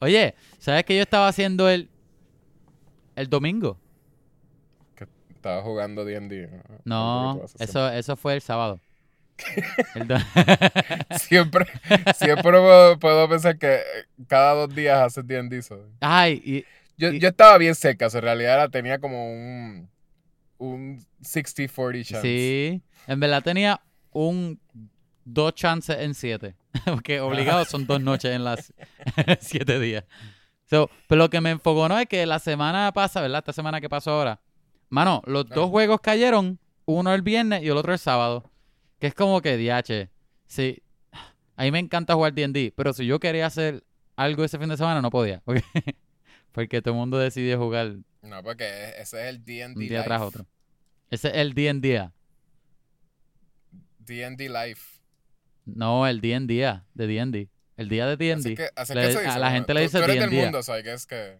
Oye, ¿sabes qué yo estaba haciendo el, el domingo? Estaba jugando D&D. No, eso, eso fue el sábado. Siempre, siempre puedo, puedo pensar que cada dos días haces D&D. Ay, y, Yo, Y- yo estaba bien cerca, o sea, en realidad era- tenía como un, un 60-40 chance. sí, en verdad tenía un dos chances en siete. Porque obligado son dos noches en las siete días. So, pero lo que me enfocó no es que la semana pasada, ¿verdad? Esta semana que pasó ahora. Mano, los dos juegos cayeron, uno el viernes y el otro el sábado. Que es como que, diache, sí. A mí me encanta jugar D&D, pero si yo quería hacer algo ese fin de semana no podía. Porque, porque todo el mundo decidió jugar No, porque ese es el D&D un día Life. tras otro. Ese es el D&D. D&D Life. No, el D&D, de D&D. El día de D&D. se a la ¿no? gente le Tú- dice tú eres del D&D. mundo, ¿sabes? Que es que...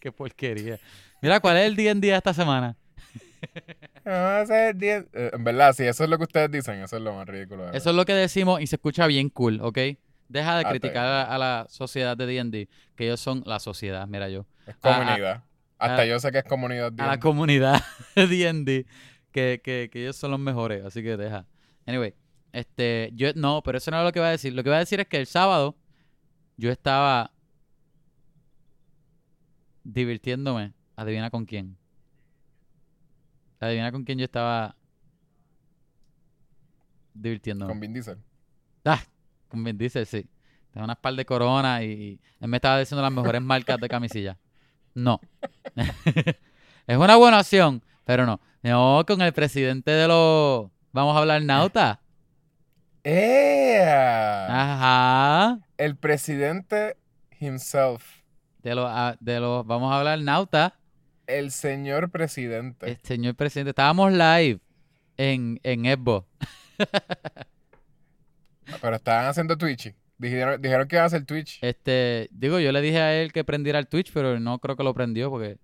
Qué porquería. Mira, ¿cuál es el D&D esta semana? No, ese es el D&D. Eh, en verdad, sí, eso es lo que ustedes dicen, eso es lo más ridículo. Eso es lo que decimos y se escucha bien cool, ¿ok? Deja de Ah, criticar a, a la sociedad de D&D, que ellos son la sociedad, mira yo. Es comunidad. Hasta ah, yo sé que es comunidad A la D&D. comunidad de D&D, que, que, que ellos son los mejores, así que deja. Anyway, este, yo, no, pero eso no es lo que iba a decir. Lo que iba a decir es que el sábado yo estaba divirtiéndome. Adivina con quién. Adivina con quién yo estaba divirtiéndome. Con Vin Diesel. Ah, con Vin Diesel, sí. Tengo unas par de coronas y, y él me estaba diciendo las mejores marcas de camisilla. No. es una buena opción, pero no. No, con el presidente de los... Vamos a hablar nauta. ¡Ea! Ajá. El presidente himself. De los, ah, de los... Vamos a hablar nauta. El señor presidente. El señor presidente. Estábamos live en, en Xbox. Pero estaban haciendo Twitch. Dijeron, dijeron que iban a hacer Twitch. Este, digo, yo le dije a él que prendiera el Twitch, pero no creo que lo prendió porque...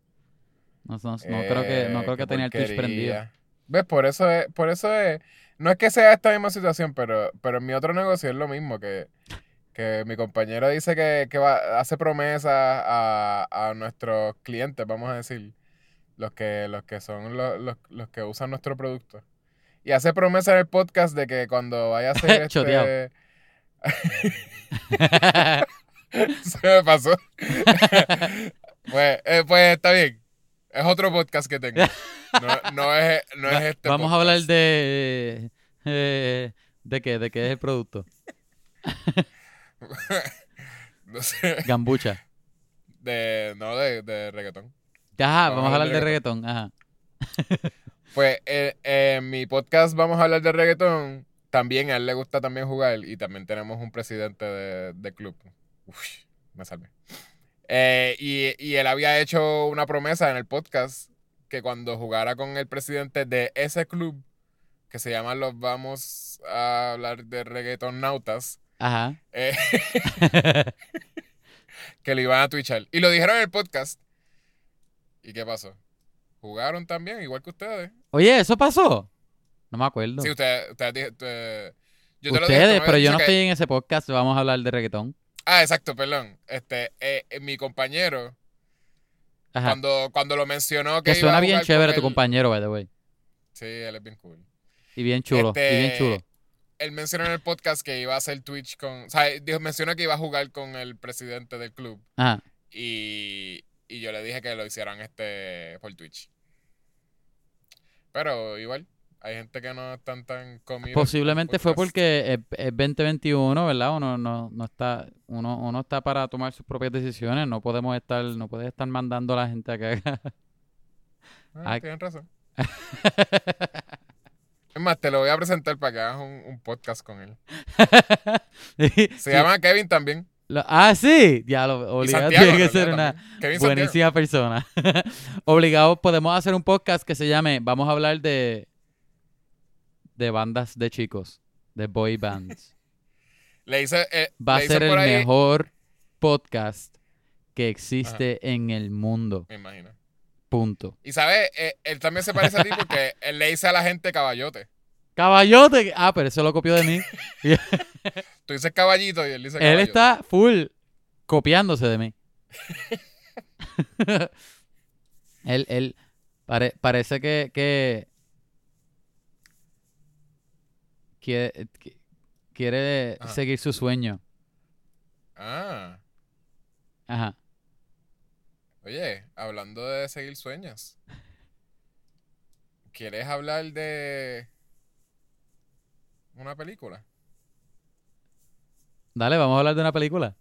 No, no- no creo que, no Eh, creo que tenía el Twitch prendido. ¿Ves? Por eso es, por eso es, no es que sea esta misma situación, pero, pero en mi otro negocio es lo mismo, que, que mi compañero dice que, que va, hace promesas a, a nuestros clientes, vamos a decir, los que, los que son los, los, los que usan nuestro producto. Y hace promesas en el podcast de que cuando vaya a hacer este... Se me pasó. pues, eh, pues está bien. Otro podcast que tengo. No, no es, no es este Vamos a hablar de... eh, ¿De qué? ¿De qué es el producto? No sé. Gambucha. De, no, de, de reggaetón. Ajá, Vamos vamos a hablar de reggaetón. Ajá. Pues eh, en mi podcast vamos a hablar de reggaetón. También a él le gusta también jugar y también tenemos un presidente de, de club. Uf, me salvé. Eh, y, y él había hecho una promesa en el podcast que cuando jugara con el presidente de ese club, que se llama Los Vamos a hablar de reggaeton nautas, Ajá. eh, que le iban a twitchar. Y lo dijeron en el podcast. ¿Y qué pasó? Jugaron también, igual que ustedes. Oye, ¿eso pasó? No me acuerdo. Sí, ustedes, ustedes- yo te lo dije, pero yo no estoy en ese podcast. Vamos a hablar de reggaetón. Ah, exacto, perdón. Este, eh, eh, mi compañero, Ajá. cuando, cuando lo mencionó que Que iba suena a bien jugar chévere con tu él- compañero, by the way. Sí, él es bien cool. Y bien chulo. Y bien Este, chulo. Él mencionó en el podcast que iba a hacer Twitch con... O sea, dijo, mencionó que iba a jugar con el presidente del club. Ajá. Y, y yo le dije que lo hicieran este por Twitch. Pero igual, hay gente que no están tan comidos. Posiblemente fue porque es, es 2021, ¿verdad? Uno no, no está, uno, uno está para tomar sus propias decisiones. No podemos estar, no puedes estar mandando a la gente a que haga. Ah, Ay. tienen razón. Es más, te lo voy a presentar para que hagas un, un podcast con él. Se Sí, llama Kevin también. lo- ah, sí. Ya lo obligado tiene que ser una buenísima persona. Obligado podemos hacer un podcast que se llame Vamos a hablar de de bandas de chicos, de boy bands. Le hice, eh, Va a le hice ser el ahí- mejor podcast que existe en el mundo. Me imagino. Punto. Y sabes, Eh, él también se parece a ti porque él le dice a la gente caballote. Caballote. Ah, pero eso lo copió de mí. Tú dices caballito y él dice Él caballo. está full copiándose de mí. él, él pare- parece que, que quiere, que- quiere Ajá. seguir su sueño. Ah, Ajá. oye, hablando de seguir sueños. ¿Quieres hablar de una película? Dale, vamos a hablar de una película.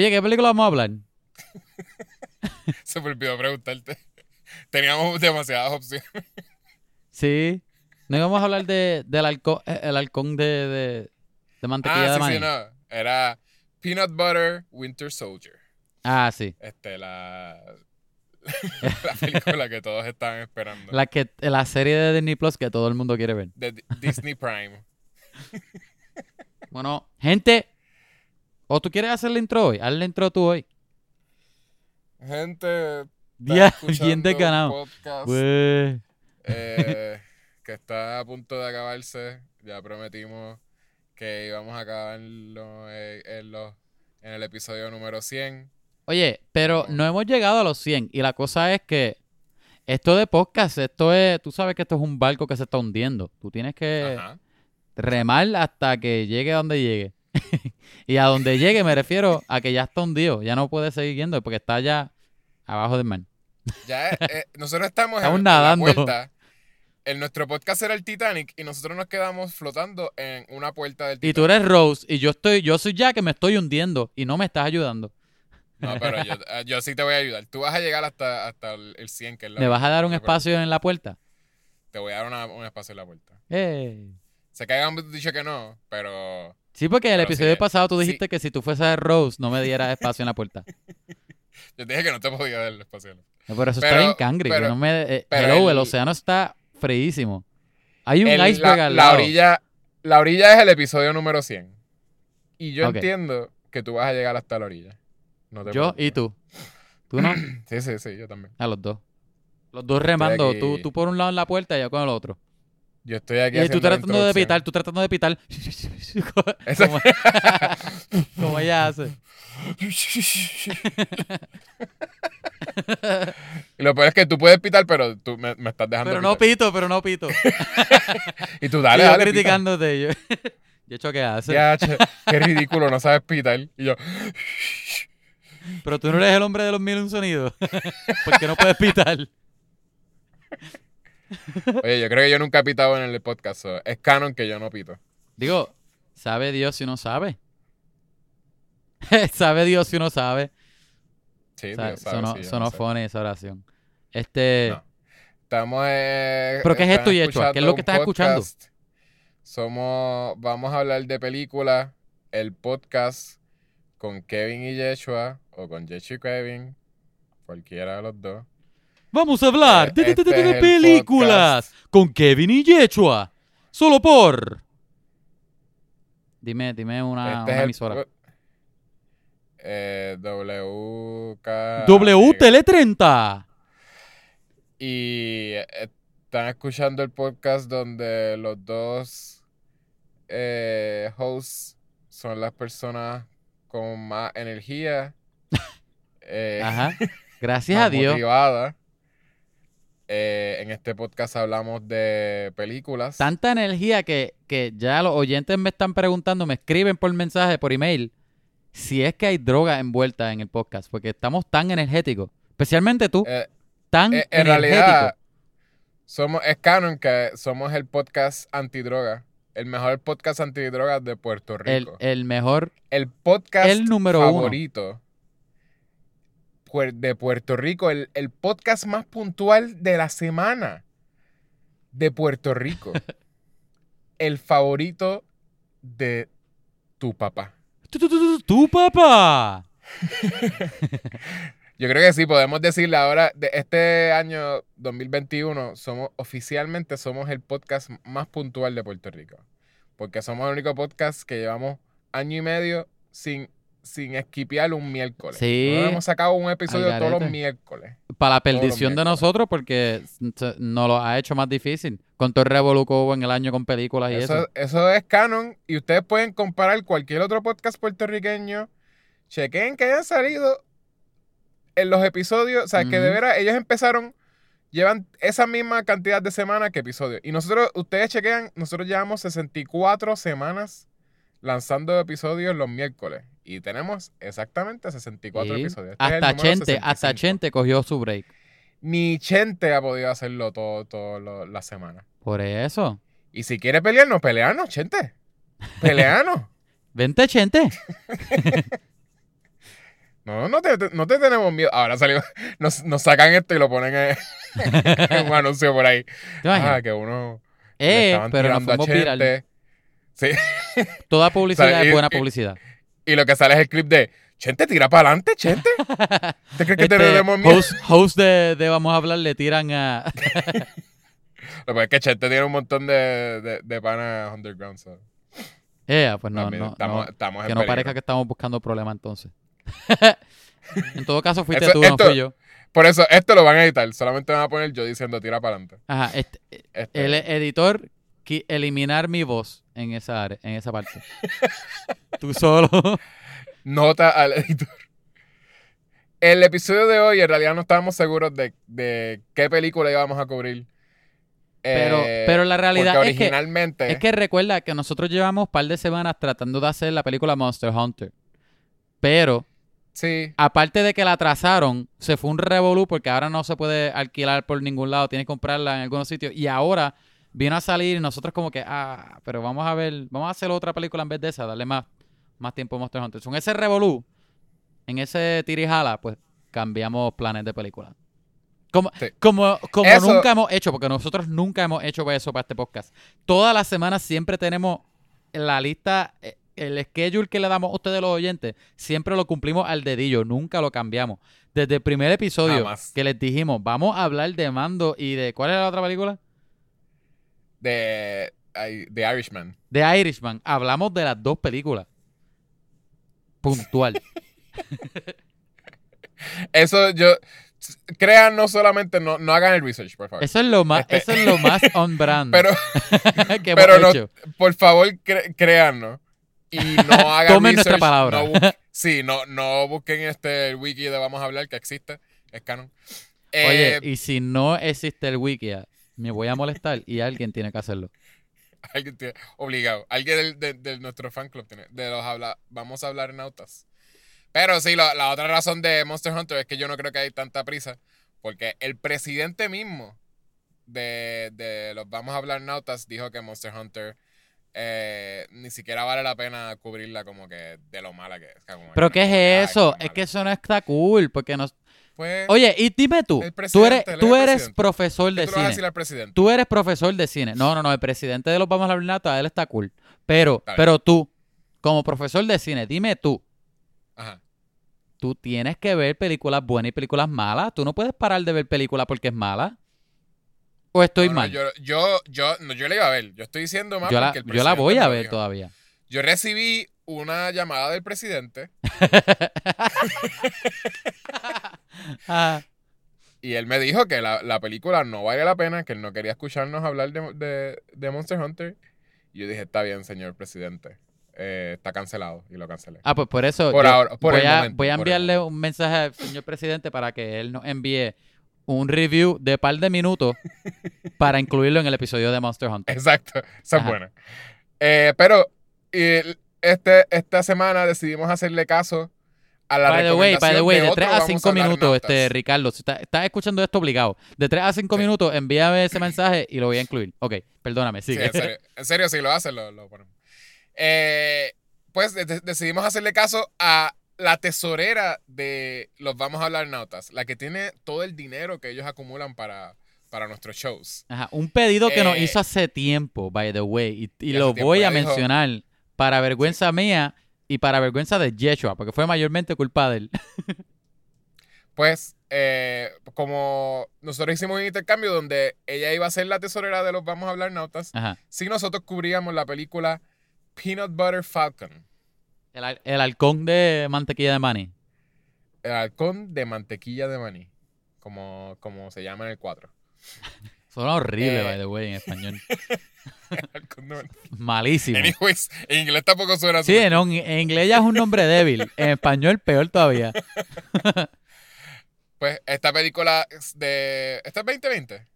Oye, ¿qué película vamos a hablar? Se me olvidó preguntarte. Teníamos demasiadas opciones. Sí. No íbamos a hablar de, del halcón, eh, el halcón de, de, de mantequilla Ah, de sí, maní. sí, no. Era Peanut Butter Winter Soldier. Ah, sí. Este, la, la película que todos estaban esperando. La, que, la serie de Disney Plus que todo el mundo quiere ver. De Di- Disney Prime. Bueno, gente, ¿o tú quieres hacer la intro hoy? Haz la intro tú hoy. Gente, Ya, bien desganado. Pues, eh, que está a punto de acabarse. Ya prometimos que íbamos a acabarlo en, en los- en el episodio número 100. Oye, pero no hemos llegado a los 100 y la cosa es que esto de podcast, esto es, tú sabes que esto es un barco que se está hundiendo. Tú tienes que Ajá. remar hasta que llegue a donde llegue. y a donde llegue me refiero a que ya está hundido, ya no puede seguir yendo porque está ya abajo del mar. Ya, eh, eh, nosotros estamos en, Estamos en nadando. la puerta. En nuestro podcast era el Titanic y nosotros nos quedamos flotando en una puerta del Y Titanic. tú eres Rose y yo estoy, yo soy ya que me estoy hundiendo y no me estás ayudando. No, pero yo, eh, yo sí te voy a ayudar. Tú vas a llegar hasta, hasta el el 100, que es la ¿Me vas a dar un espacio en la puerta? Te voy a dar una- un espacio en la puerta. Eh. Sé que habíamos dicho que no, pero Sí, porque en el sí, episodio pasado tú sí. dijiste que si tú fueses Rose no me dieras espacio en la puerta. yo te dije que no te podía dar el espacio. No, Pero eso Pero- está bien cangre. pero- no me, eh, pero hello, el, el- océano está freísimo. Hay un El- iceberg la, al la lado. orilla, la orilla es el episodio número 100. Y yo entiendo que tú vas a llegar hasta la orilla. No te Yo y tú. Tú no. Sí, sí, sí, yo también. A los dos. Los dos remando. Tú, tú por un lado en la puerta y yo con el otro. Yo estoy aquí Y tú tratando de pitar, tú tratando de pitar. Como, como ella hace. y lo peor es que tú puedes pitar, pero tú me, me estás dejando Pero no pito, pero no pito. Y tú dale, y yo dale, pita. criticándote. Yo, yo hecho qué hace. Ya, che, qué ridículo, no sabes pitar. Y yo, Pero tú no eres el hombre de los mil un sonidos. Porque no puedes pitar. Oye, yo creo que yo nunca he pitado en el podcast. so, es canon que yo no pito. Digo, ¿sabe Dios si uno sabe? ¿Sabe Dios si uno sabe? Sí, sea, Dios sabe, sonó, no funny esa oración. Este... No. Estamos. eh, ¿Pero qué es esto, Yeshua? ¿Qué es lo que estás escuchando? Somos. Vamos a hablar de películas. El podcast con Kevin y Yeshua. O con Yeshua y Kevin. Cualquiera de los dos. Vamos a hablar Eh, de, de- de- este de- de es el películas con Kevin y Yechua. Solo por... Dime, dime una, este una el. emisora. po- Eh, WK. W Tele 30. Y están escuchando el podcast donde los dos eh, hosts son las personas con más energía. eh, Ajá. Gracias más a Dios. Eh, en este podcast hablamos de películas. Tanta energía que, que ya los oyentes me están preguntando, me escriben por mensaje, por email, si es que hay droga envuelta en el podcast, porque estamos tan energéticos. Especialmente tú, Eh, tan eh, en energético. realidad, somos, es canon que somos el podcast antidroga. El mejor podcast antidrogas de Puerto Rico. el mejor, el podcast el número uno. favorito puer- de Puerto Rico, el, el podcast más puntual de la semana de Puerto Rico. el favorito de tu papá. tu, tu, tu, tu, tu papá. Yo creo que sí, podemos decirle ahora, de este año 2021, somos oficialmente somos el podcast más puntual de Puerto Rico. Porque somos el único podcast que llevamos año y medio sin, sin esquipear un miércoles. Sí. Nosotros hemos sacado un episodio todos los miércoles. Para la perdición de nosotros, porque nos lo ha hecho más difícil. Con todo el hubo en el año con películas y eso. Eso, eso es canon y ustedes pueden comparar cualquier otro podcast puertorriqueño. Chequen que hayan salido en los episodios. O sea, que de veras ellos empezaron, llevan esa misma cantidad de semanas que episodios. Y nosotros, ustedes chequean, nosotros llevamos 64 semanas lanzando episodios los miércoles. Y tenemos exactamente 64 Sí. episodios. Este Hasta Chente, hasta 65. Chente cogió su break. Ni Chente ha podido hacerlo todo, todas las semanas. Por eso. Y si quiere pelearnos, peleanos, Chente. Peleanos. Vente, Chente. No, no te, te- no te tenemos miedo. Ahora salió, nos, nos sacan esto y lo ponen en, en un anuncio por ahí. Ah, que uno le eh, estaban pero nos fuimos viral. Sí. Toda publicidad O sea, y- es buena publicidad. Y lo que sale es el clip de Chente, tira para adelante, Chente. ¿Te crees que te Este, tenemos miedo? host, host de, de Vamos a hablar le tiran a... Lo que es que Chente tiene un montón de, de, de panas underground. so, Eh, pues no, también no, estamos, no, estamos que no parezca que estamos buscando problemas entonces. en todo caso fuiste Eso- tú, no esto- fui yo. Por eso, esto lo van a editar. Solamente van a poner yo diciendo tira para adelante. Ajá, este, Este, el editor eliminar mi voz en esa área, en esa parte. tú solo. Nota al editor. El episodio de hoy, en realidad no estábamos seguros de, de qué película íbamos a cubrir. Pero, Eh, pero la realidad es que, originalmente. es que recuerda que nosotros llevamos un par de semanas tratando de hacer la película Monster Hunter. Pero, Sí, aparte de que la atrasaron, se fue un revolú porque ahora no se puede alquilar por ningún lado, tienes que comprarla en algunos sitios. Y ahora vino a salir y nosotros como que, ah, pero vamos a ver, vamos a hacer otra película en vez de esa, darle más, más tiempo a Monster Hunter. Con ese revolú, en ese tirijala, pues cambiamos planes de película. Como, Sí. como, como Eso- nunca hemos hecho, porque nosotros nunca hemos hecho eso para este podcast. Todas las semanas siempre tenemos la lista, eh, el schedule que le damos a ustedes los oyentes, siempre lo cumplimos al dedillo, nunca lo cambiamos. Desde el primer episodio Jamás. que les dijimos, vamos a hablar de Mando y de, ¿cuál era la otra película? De, de Irishman. De Irishman. Hablamos de las dos películas. Puntual. Eso yo. Crean no solamente, no, no hagan el research, por favor. Eso es lo más, Este- eso es lo más on brand Pero, que pero hemos no- hecho. por favor, cre- créannos. Y no hagan Tomen nuestra research, palabra. no bu- sí, no, no busquen este el wiki de Vamos a hablar que existe. Es canon. Oye, Eh, y si no existe el wiki, me voy a molestar y alguien tiene que hacerlo. Alguien tiene, obligado. Alguien de, de nuestro fan club tiene. De los habla, vamos a hablar nautas. Pero sí, la, la otra razón de Monster Hunter es que yo no creo que hay tanta prisa. Porque el presidente mismo de, de los Vamos a hablar nautas dijo que Monster Hunter eh, ni siquiera vale la pena cubrirla como que de lo mala que es. Pero ¿qué no- es eso? Es que eso no está cool, porque nos... Oye, y dime tú, El tú eres, tú eres presidente. profesor ¿qué de vas a decir cine. Tú eres profesor de cine. No, no, no, el presidente de los Vamos a hablar Nata, él está cool. Pero, Está pero tú, como profesor de cine, dime tú, Ajá. tú tienes que ver películas buenas y películas malas. Tú no puedes parar de ver películas porque es mala. ¿O estoy No, no, mal? yo, yo, yo, no, yo la iba a ver. Yo estoy diciendo más Yo la, porque el yo la voy a ver dijo. todavía. Yo recibí una llamada del presidente Ah, y él me dijo que la, la película no vale la pena, que él no quería escucharnos hablar de, de- de Monster Hunter. Y yo dije, está bien, señor presidente. Eh, está cancelado. Y lo cancelé. ah, pues por eso Por ahora, por voy, el a, momento, voy a por el enviarle un mensaje al señor presidente para que él nos envíe un review de par de minutos para incluirlo en el episodio de Monster Hunter. Exacto. Esa es buena. Eh, pero y este, esta semana decidimos hacerle caso a la By the way, by the way, de otro 3 a Vamos 5 hablar minutos, este Ricardo, si estás escuchando esto obligado, de 3 a 5 Sí. minutos, envíame ese mensaje y lo voy a incluir. Ok, perdóname, Sí, sigue. en serio, en serio, si lo hacen, lo, lo ponemos. Eh, pues de- de- decidimos hacerle caso a la tesorera de los Vamos a hablar nautas, la que tiene todo el dinero que ellos acumulan para, para nuestros shows. Ajá, un pedido que nos Eh, hizo hace tiempo, by the way, y, lo voy a dijo- mencionar para vergüenza mía y para vergüenza de Yeshua, porque fue mayormente culpa de él. Pues, eh, como nosotros hicimos un intercambio donde ella iba a ser la tesorera de los Vamos a hablar nautas, Ajá. si nosotros cubríamos la película Peanut Butter Falcon, El, el halcón de mantequilla de maní. el halcón de mantequilla de maní, como, como se llama en el 4. Suena horrible, Eh. by the way, en español. Malísimo. Anyways, en inglés tampoco suena Sí, súper- no, en, inglés ya es un nombre débil. En español, peor todavía. Pues esta película de... ¿Esta es 2020?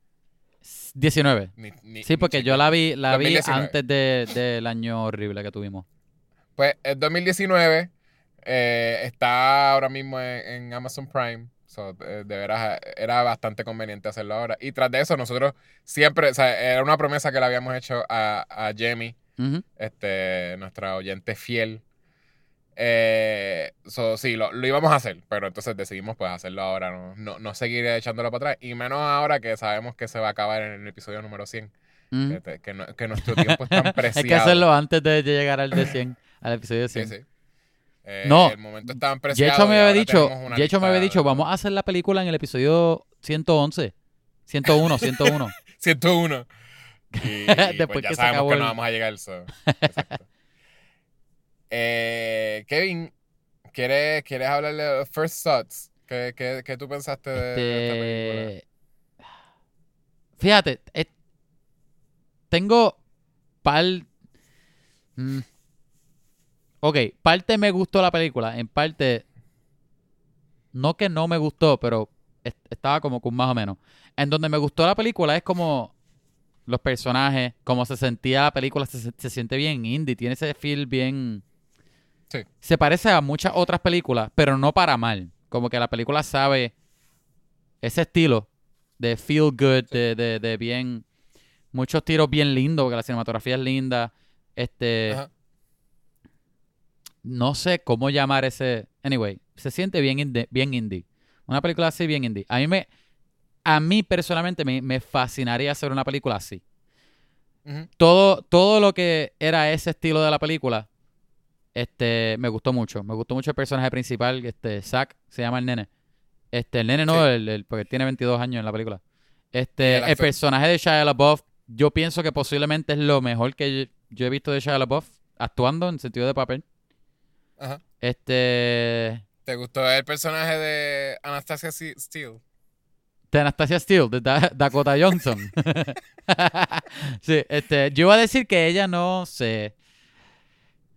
19. Ni- ni- Sí, porque yo la vi, la vi 2019. antes de- del año horrible que tuvimos. Pues es 2019. eh, está ahora mismo en, en Amazon Prime. So, de veras, era bastante conveniente hacerlo ahora. Y tras de eso, nosotros siempre, o sea, era una promesa que le habíamos hecho a, a Jamie, este, nuestra oyente fiel. Eh, so, sí, lo, lo íbamos a hacer, pero entonces decidimos pues hacerlo ahora, no, no, no seguir echándolo para atrás. Y menos ahora que sabemos que se va a acabar en el episodio número 100, Ujú. que, te- que no- que nuestro tiempo es tan preciado. Hay que hacerlo antes de llegar al de 100, al episodio de Sí, 100. sí. Eh, No. El momento es tan preciado. Me había dicho, Yecho me había dicho, vamos a hacer la película en el episodio 111. 101, 101. 101. Y, Después pues ya que sabemos que el- no vamos a llegar. so, Exacto. Eh, Kevin, ¿quieres, ¿quieres hablarle de los First Thoughts? ¿Qué, qué, qué tú pensaste de, de esta película? Este, Fíjate, eh, tengo par... mm, ok, parte me gustó la película, en parte... No que no me gustó, pero est- estaba como con más o menos. En donde me gustó la película es como los personajes, cómo se sentía la película, se, se siente bien indie, tiene ese feel bien... Sí. Se parece a muchas otras películas, pero no para mal. Como que la película sabe ese estilo de feel good, de, de, de bien... Muchos tiros bien lindos, porque la cinematografía es linda. Este... Ajá. No sé cómo llamar ese... Anyway, se siente bien indie. Bien indie. Una película así, bien indie. A mí me... A mí personalmente me, me fascinaría hacer una película así. Todo, todo lo que era ese estilo de la película, este, me gustó mucho. Me gustó mucho el personaje principal, este, Zack, se llama el nene. Este, el nene no, Sí. el, el- porque tiene 22 años en la película. Este, el personaje de Shia LaBeouf, yo pienso que posiblemente es lo mejor que yo, yo he visto de Shia LaBeouf actuando en sentido de papel. Ajá. Este, ¿Te gustó el personaje de Anastasia Steele? de Anastasia Steele, de Da- Dakota Johnson. sí, este, yo iba a decir que ella no sé.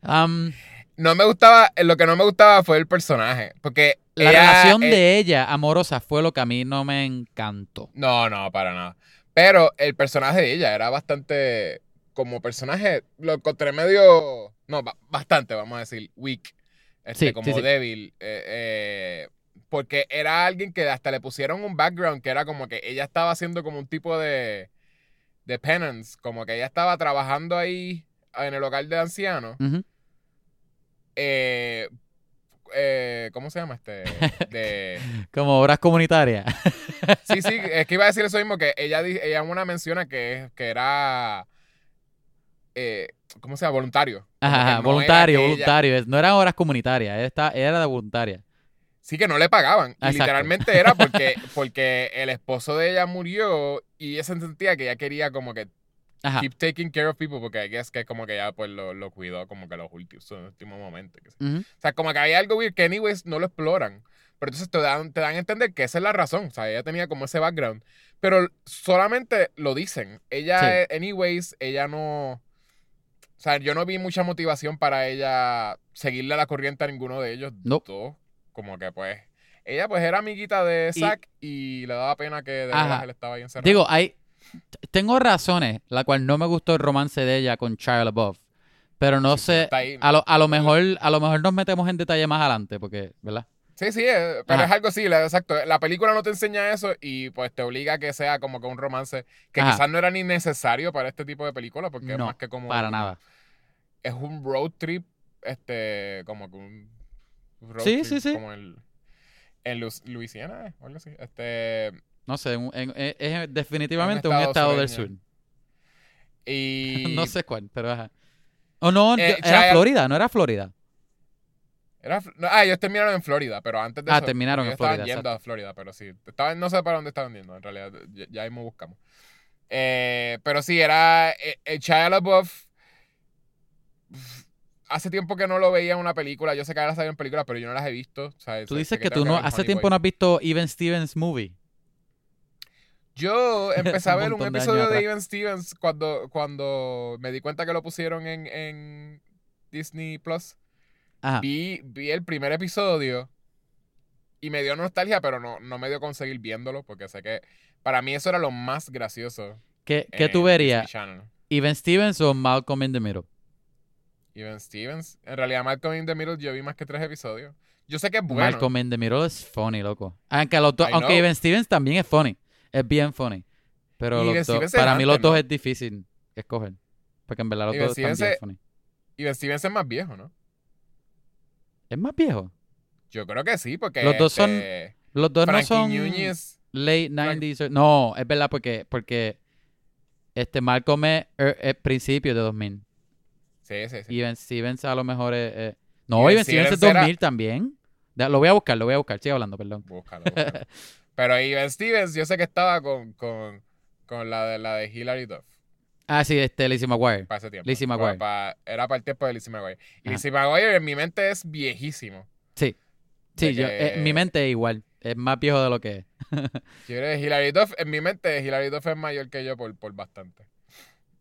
No me gustaba, lo que no me gustaba fue el personaje. Porque la ella, relación de ella amorosa fue lo que a mí no me encantó. No, no, para nada. Pero el personaje de ella era bastante. Como personaje, lo encontré medio. No, ba- bastante, vamos a decir, weak. Este, Sí, como sí, débil. eh, eh, porque era alguien que hasta le pusieron un background que era como que ella estaba haciendo como un tipo de. de penance. Como que ella estaba trabajando ahí en el hogar de ancianos. Eh, eh, ¿Cómo se llama este? De. Como obras comunitarias. Sí, sí, es que iba a decir eso mismo, que ella, ella una menciona que, que era, eh, ¿cómo se llama? Voluntario. Ajá, no voluntario, era voluntario. No eran obras comunitarias, era, esta- era de voluntaria. sí, que no le pagaban. Y literalmente era porque, porque el esposo de ella murió y ella se sentía que ella quería como que Ajá. keep taking care of people porque I guess que como que ella pues lo, lo cuidó como que los últimos, sus últimos momentos. sé. Ujú. O sea, como que hay algo weird que anyways no lo exploran. Pero entonces te dan, te dan a entender que esa es la razón. O sea, ella tenía como ese background. Pero solamente lo dicen. Ella, Sí. anyways, ella no... O sea, yo no vi mucha motivación para ella seguirle la corriente a ninguno de ellos No. dos. Como que pues... Ella pues era amiguita de Zack y, le daba pena que de verdad él estaba ahí encerrado. Digo, hay. Tengo razones, la cual no me gustó el romance de ella con Shia LaBeouf. Pero no Sí, sé. ahí. A lo, a lo mejor, a lo mejor nos metemos en detalle más adelante, porque, ¿verdad? Sí, sí, eh, pero Ajá. es algo así, exacto. La película no te enseña eso y pues te obliga a que sea como que un romance que Ajá. quizás no era ni necesario para este tipo de película porque es más que como Para nada. Es un road trip, este, como que un road Sí, trip sí, sí. como el en Lu- Luisiana, o algo así. Este, No sé, en- es, es definitivamente un estado estado del sur. y no sé cuál, pero ajá. O no, Eh, era Florida, no era Florida. Era, Fl- no, ah, ellos terminaron en Florida, pero antes de Ah, eso. terminaron en ellos estaban Florida, yendo a Florida, pero sí. Estaban, no sé para dónde estaban yendo, en realidad. Ya, ya mismo buscamos. Eh, pero sí, era. eh, eh, Shia LaBeouf. Hace tiempo que no lo veía en una película. Yo sé que ahora salido en películas, pero yo no las he visto. o sea, Tú sé- dices sé que tú no, hace tiempo Boy. no has visto Even Stevens movie. Yo empecé a ver un de episodio de atrás. Even Stevens cuando, cuando me di cuenta que lo pusieron en, en Disney Plus. Ajá. Vi, vi el primer episodio y me dio nostalgia, pero no, no me dio con seguir viéndolo porque sé que para mí eso era lo más gracioso. ¿Qué, qué tú verías? ¿Even Stevens o Malcolm in the Middle? Even Stevens. En realidad, Malcolm in the Middle yo vi más que tres episodios. Yo sé que es bueno. Malcolm in the Middle es funny, loco. Aunque, los dos- I aunque know. Even Stevens también es funny. Es bien funny. Pero los dos- para mí los dos ¿no? es difícil escoger. Porque en verdad los Even dos están bien funny. Even Stevens es más viejo, ¿no? Es más viejo. Yo creo que sí, porque Los dos son este, Los dos Frankie no son Núñez. late Frank- 90s. o- No, es verdad porque, porque este Malcolm es, er- es principio de 2000. Sí, sí, sí. Y Even Stevens a lo mejor es... es- No, Even Stevens es Stevens era- 2000 también. Lo voy a buscar, lo voy a buscar. Sigue hablando, perdón. Búscalo, búscalo. Pero Even Stevens, yo sé que estaba con, con, con la, de, la de Hilary Duff Ah, sí, este Lizzie McGuire. para ese tiempo. Lizzie McGuire. era para el tiempo de Lizzie McGuire. Y. Lizzie McGuire en mi mente es viejísimo. Sí. Sí, yo, que- eh, en mi mente es igual. Es más viejo de lo que es. Yo creo que Hilary Duff, en mi mente, Hilary Duff es mayor que yo por, por bastante.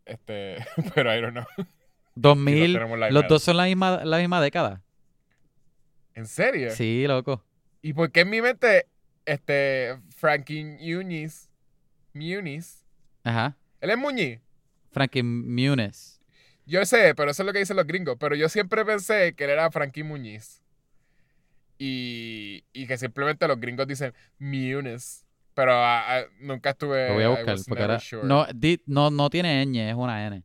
Este, pero I don't know. 2000. tenemos la los dos son la misma, la misma década. ¿En serio? Sí, loco. ¿Y por qué en mi mente, este, Frankie Muniz, Muniz, Ajá. él es Muñiz? Frankie Muniz. Yo sé, pero eso es lo que dicen los gringos. Pero yo siempre pensé que él era Frankie Muñiz. Y, y que simplemente los gringos dicen Muniz. Pero ah, ah, nunca estuve. Lo voy a buscar. Porque sure. no, di- no, no tiene ñ, es una N. Sí,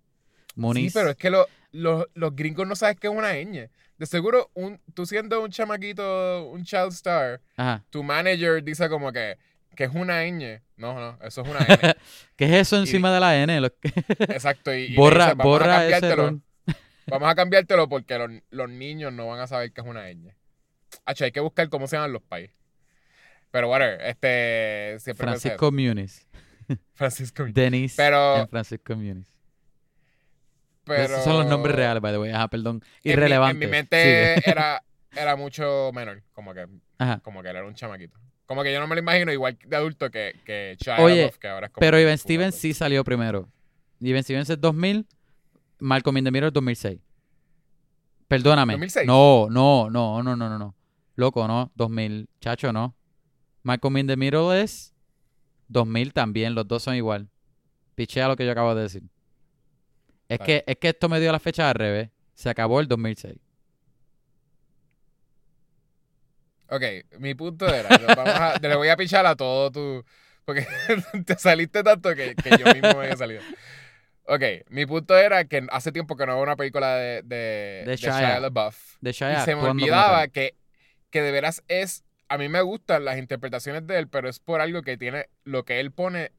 Muniz. pero es que lo- lo- los gringos no saben qué es una ñ. De seguro, un, tú siendo un chamaquito, un child star, Ajá. tu manager dice como que, que es una ñ. No, no, eso es una N. ¿Qué es eso encima de la N? Exacto. Y, borra dice, "Vamos a borra ese cambiártelo". error. Vamos a cambiártelo porque los, los niños no van a saber que es una ñ. Hacho, hay que buscar cómo se llaman los países. Pero whatever, este siempre Francisco Muniz. Francisco. Denis Pero- Francisco Muniz. Pero Esos son los nombres reales, by the way. Ajá, perdón. en mi- Irrelevante. En mi, mente era, era mucho menor, como que, Ajá. como que era un chamaquito. Como que yo no me lo imagino igual de adulto que, que Shia Oye, que ahora es como Pero Even. Stevens sí salió primero. Even Stevens es 2000, Malcolm in the es 2006. Perdóname. 2006. No, no, no, no, no, no, no. Loco, no. 2000. Chacho, no. Malcolm in the es 2000 también. Los dos son igual. Pichea lo que yo acabo de decir. Es que, es que esto me dio la fecha al revés. Se acabó el 2006. Ok, mi punto era, vamos a- le voy a pichar a todo tu... Porque te saliste tanto que, que yo mismo me había salido. Ok, mi punto era que hace tiempo que no veo una película de, de, De Shia. Shia. LaBeouf. De Y Shia se me olvidaba que, que de veras es... A mí me gustan las interpretaciones de él, pero es por algo que tiene... Lo que él pone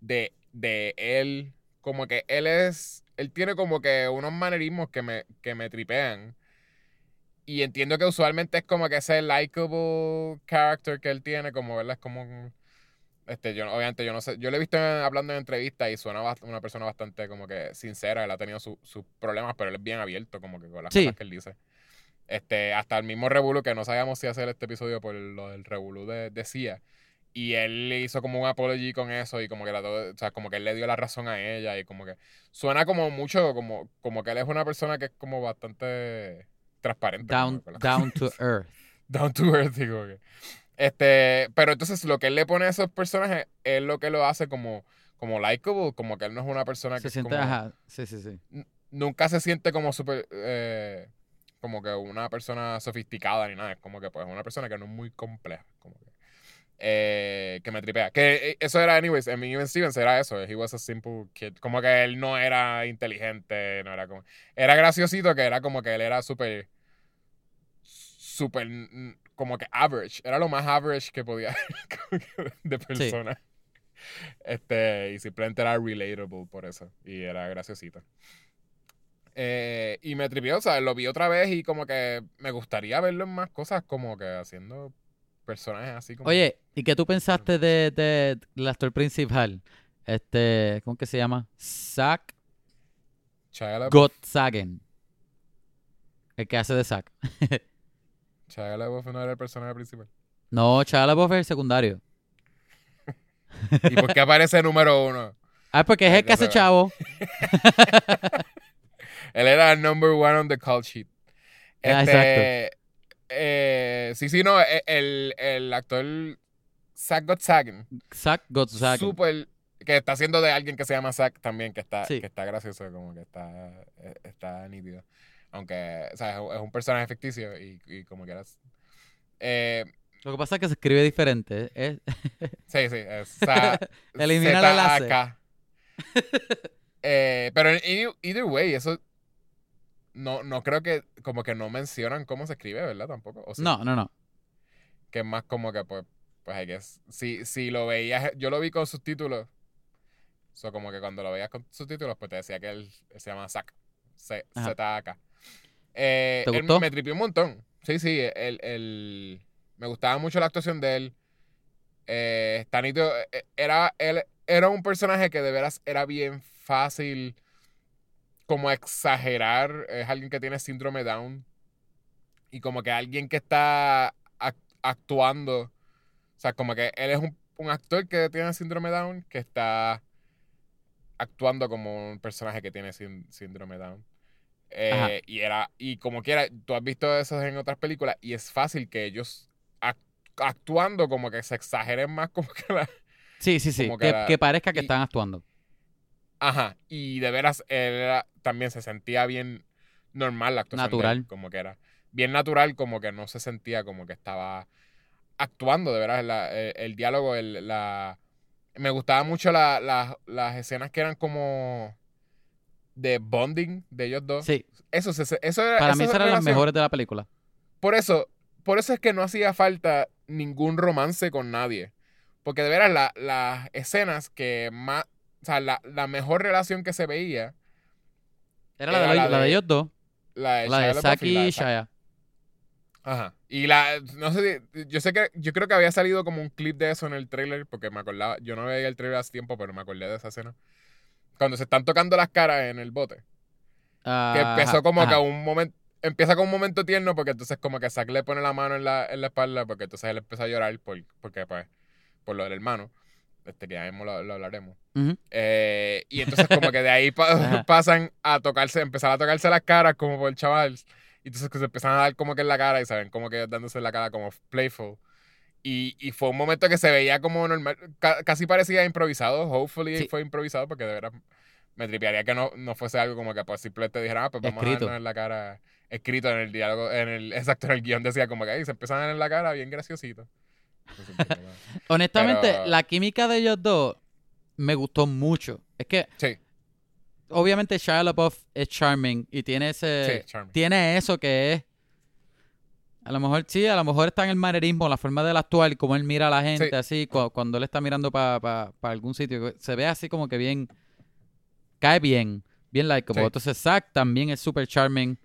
de, de él... Como que él es... Él tiene como que unos manerismos que me, que me tripean. Y entiendo que usualmente es como que ese likable character que él tiene, como, ¿verdad? Es como... Este, yo, obviamente, yo no sé. Yo le he visto en- hablando en entrevistas y suena una persona bastante como que sincera. Él ha tenido su- sus problemas, pero él es bien abierto, como que con las Sí. cosas que él dice. Este, hasta el mismo Revolu, que no sabíamos si hacer este episodio por lo del Revolu de, de Cia. Y él le hizo como un apology con eso y como que, la, o sea, como que él le dio la razón a ella y como que suena como mucho, como, como que él es una persona que es como bastante transparente. Down, down to earth. Down to earth, digo que. Este, pero entonces lo que él le pone a esos personajes es lo que lo hace como, como likable, como que él no es una persona que Se siente, como- ajá. Sí, sí, sí. nunca se siente como súper, eh, como que una persona sofisticada ni nada, es como que pues una persona que no es muy compleja, como que, eh, que me tripea. Que eh, eso era, anyways, en Even Stevens era eso, he was a simple kid, como que él no era inteligente, no era como, era graciosito que era como que él era súper, súper, como que average, era lo más average que podía de persona. Este, y simplemente era relatable por eso, y era graciosito. Eh, y me tripió, o sea, lo vi otra vez y como que me gustaría verlo en más cosas, como que haciendo personajes así como. Oye, ¿y qué tú pensaste de, de, del actor principal? Este, ¿cómo que se llama? Zack Gottsagen. El que hace de Zack. Shia LaBeouf no era el personaje principal. No, Shia LaBeouf es el secundario. ¿Y por qué aparece número uno? Ah, porque es el que hace chavo. Él era el number one on the call sheet. Ah, Este, eh, sí, sí, no, e- el, el actor Zach Gottsagen, Zack Gottsagen. súper, que está haciendo de alguien que se llama Zach también, que está, Sí. que está gracioso, como que está, eh, está nítido. Aunque, o sea, es un- personaje ficticio y, y como quieras. Eh, Lo que pasa es que se escribe diferente. Es, sí, sí, es Za- Elimina el enlace. Eh, pero either way, eso no, no creo que como que no mencionan cómo se escribe, ¿verdad? Tampoco. ¿O sí? No, no, no. Que es más como que, pues, pues I guess, si, si lo veías, yo lo vi con subtítulos. So, como que cuando lo veías con subtítulos, pues te decía que él, él se llama Zack. Z-A-K. Eh, ¿Te él me tripió un montón. Sí, sí, el, el- me gustaba mucho la actuación de él. Eh, nítido. Eh, Era, él era un personaje que de veras era bien fácil como exagerar. Es alguien que tiene síndrome Down. Y como que alguien que está ac- actuando. O sea, como que él es un, un actor que tiene síndrome Down que está actuando como un personaje que tiene sín- síndrome Down. Eh, y era, y como quiera, tú has visto eso en otras películas, y es fácil que ellos ac- actuando como que se exageren más como que la, Sí, sí, sí. Que Que, la- que parezca que y- están actuando. Ajá, y de veras él era- también se sentía bien normal la actuación. él, Natural. como que era bien natural, como que no se sentía como que estaba actuando, de veras. la- el, el diálogo, el- la... Me gustaba mucho la- la- las escenas que eran como de bonding de ellos dos. Sí. Eso, se- eso era, Para mí esas eran las mejores de la película. Por eso, por eso es que no hacía falta ningún romance con nadie. Porque de veras, la- las escenas que más. O sea, la, la mejor relación que se veía, Era la de, la la de ellos dos. la de, Shia de Zack y. Shia. Ajá. Y la. No sé. Yo sé que. Yo creo que había salido como un clip de eso en el trailer. Porque me acordaba. Yo no veía el trailer hace tiempo, pero me acordé de esa escena. Cuando se están tocando las caras en el bote. Que empezó como que ajá. un momento. Empieza con un momento tierno porque entonces como que Zack le pone la mano en la, en la espalda porque entonces él empieza a llorar por, porque pues por lo del hermano. Este que ya mismo lo, lo hablaremos. Ujú. Eh, y entonces como que de ahí pa- pasan a tocarse, empezar a tocarse las caras como por el chaval. Y entonces que se empiezan a dar como que en la cara y se ven como que dándose en la cara como playful. Y, y fue un momento que se veía como normal, ca- casi parecía improvisado. Hopefully Sí. fue improvisado porque de verdad me tripearía que no, no fuese algo como que pues simplemente dijera, ah, pues vamos Escrito. a darnos en la cara. Escrito en el diálogo, en el, exacto, en el guion decía como que ahí se empiezan a dar en la cara bien graciosito. Como- Honestamente, Pero- la química de ellos dos me gustó mucho. Es que, sí, obviamente, Shia LaBeouf es charming y tiene ese... sí, tiene eso que es. A lo mejor sí, a lo mejor está en el manerismo, la forma de él actuar y cómo él mira a la gente, Sí. así, cu- cuando él está mirando para algún sitio. Se ve así como que bien. Cae bien, bien likeable. Sí. Entonces, Zack también es super charming.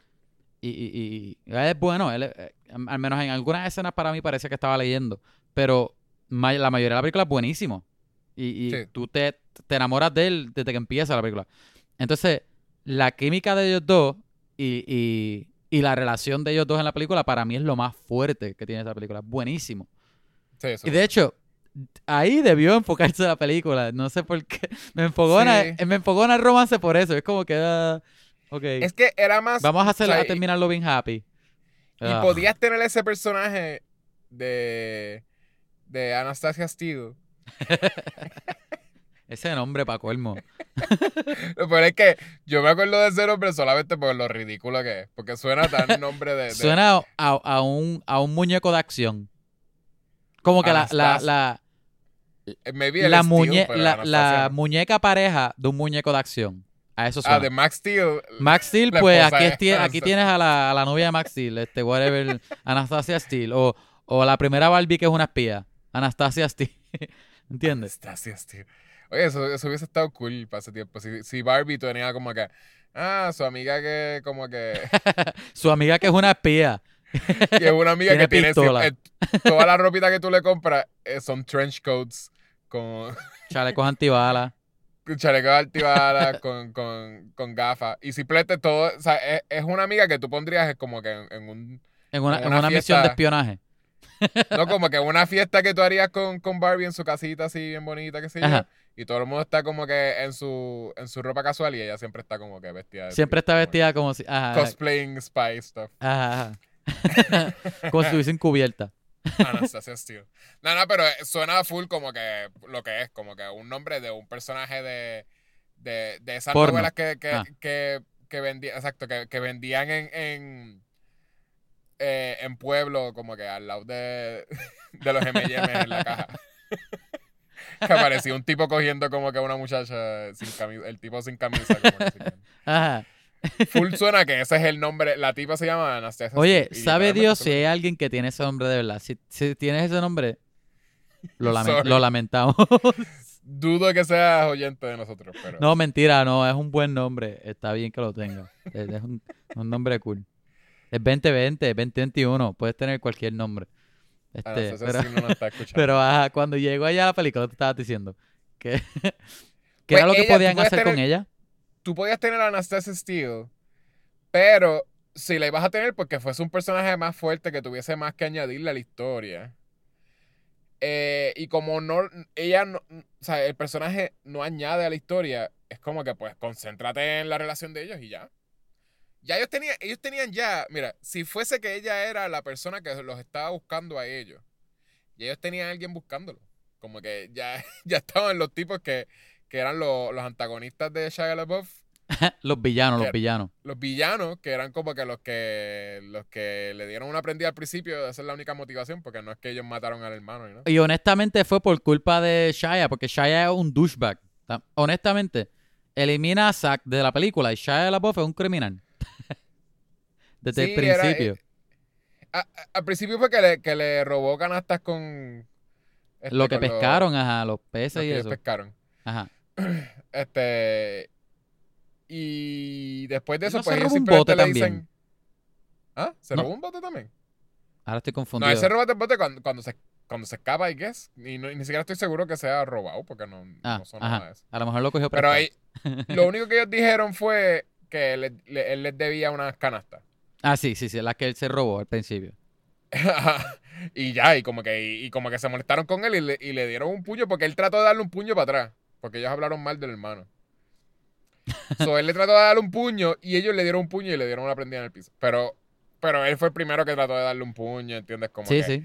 Y, y- y- es bueno, él eh, al menos en algunas escenas para mí parece que estaba leyendo. Pero la mayoría de la película es buenísimo. Y, y Sí. tú te, te enamoras de él desde que empieza la película. Entonces, la química de ellos dos y, y- y la relación de ellos dos en la película para mí es lo más fuerte que tiene esa película. Buenísimo. Sí, eso. Y de hecho, ahí debió enfocarse la película. No sé por qué. Me enfogona, Sí. me enfogona el romance por eso. Es como que, ah, ok. Es que era más. Vamos a, hacer, o sea, a terminarlo bien happy. Y Ah. podías tener ese personaje de. De Anastasia Steele. Ese nombre para colmo. Lo peor es que yo me acuerdo de ese nombre solamente por lo ridículo que es. Porque suena tan nombre de. de- Suena a, a un, a un muñeco de acción. Como que la, la, la, eh, maybe la, muñe- la, la muñeca pareja de un muñeco de acción. A eso suena. Ah, de Max Steel. Max Steel, pues aquí, es- aquí tienes a la, a la novia de Max Steel, este, whatever, Anastasia Steel. O, o la primera Barbie que es una espía, Anastasia. ¿Entiendes? Anastasia Steele. Oye, eso, eso hubiese estado cool para ese tiempo. Si, si Barbie tenía como que. Ah, su amiga que como que. Su amiga que es una espía. que es una amiga Tiene que tiene pistola. eh, toda la ropita que tú le compras eh, son trench coats con, Chalecos antibalas. chalecos altibalas, con, con, con gafas. Y simplemente todo. O sea, es, es una amiga que tú pondrías como que en, en un. En una, en Una una misión de espionaje. No, como que una fiesta que tú harías con, con Barbie en su casita así bien bonita, que sé yo. Y todo el mundo está como que en su, en su ropa casual y ella siempre está como que vestida. de- Siempre está vestida como si. Ajá, Cosplaying spy stuff. ajá, ajá. como si estuviesen cubierta. Anastasia Steele. No, no, pero suena full como que lo que es, como que un nombre de un personaje de, de, de esas Porno. novelas que, que, Ah. que, que vendían, exacto, que, que vendían en, en, eh, en pueblo, como que al lado de, de los M&M en la caja. que aparecía un tipo cogiendo como que a una muchacha sin camisa, el tipo sin camisa. Como que sin- Ajá. Full suena que ese es el nombre, la tipa se llama Anastasia Oye, ¿sabe Dios si hay alguien que tiene ese nombre de verdad? Si, si tienes ese nombre, lo, lamentamos. Dudo que seas oyente de nosotros, pero... no, mentira, no, es un buen nombre. Está bien que lo tenga. Es, es un, un nombre cool. Es 2020, 2021, puedes tener cualquier nombre. Este, Anastasia pero, Steele no nos está escuchando. pero ajá, cuando llegó allá a la película, te estabas diciendo que, ¿qué Pues era lo que ella, podían hacer con ella. Tú podías tener a Anastasia Steele, pero si la ibas a tener porque fuese un personaje más fuerte que tuviese más que añadirle a la historia. eh, y como no, ella no, o sea, el personaje no añade a la historia, es como que pues concéntrate en la relación de ellos y ya. Ya ellos tenían, ellos tenían ya, mira, si fuese que ella era la persona que los estaba buscando a ellos, y ellos tenían a alguien buscándolo. Como que ya, ya estaban los tipos que, que eran los, los antagonistas de Shia LaBeouf, los villanos, los villanos. los villanos, que eran como que los que los que le dieron una prendida al principio, esa es la única motivación, porque no es que ellos mataron al hermano, ¿no? Y honestamente fue por culpa de Shia, porque Shia es un douchebag. Ta- Honestamente, elimina a Zack de la película y Shia LaBeouf es un criminal. Desde Sí, el era- principio. A- a- al principio fue que le, que le robó canastas con este, lo que con los- pescaron, ajá, los peces y eso. pescaron. Ajá. Este y después de ¿No eso, se pues ellos robó un bote le también? dicen. ¿Ah? ¿Se No. robó un bote también? Ahora estoy No, confundido. él se roba el bote cuando, cuando se cuando se escapa, I guess. Y, no- y ni siquiera estoy seguro que sea robado, porque no, Ah, no son ajá. nada de eso. A lo mejor lo cogió Pero ahí, lo único que ellos dijeron fue que le- le- él les debía unas canastas. Ah, sí, sí, sí, la que él se robó al principio. y ya, y como que y, y como que se molestaron con él y le, y le dieron un puño porque él trató de darle un puño para atrás. Porque ellos hablaron mal del hermano. so, él le trató de darle un puño y ellos le dieron un puño y le dieron una prendida en el piso. Pero, pero él fue el primero que trató de darle un puño, ¿entiendes? Como Sí, que sí.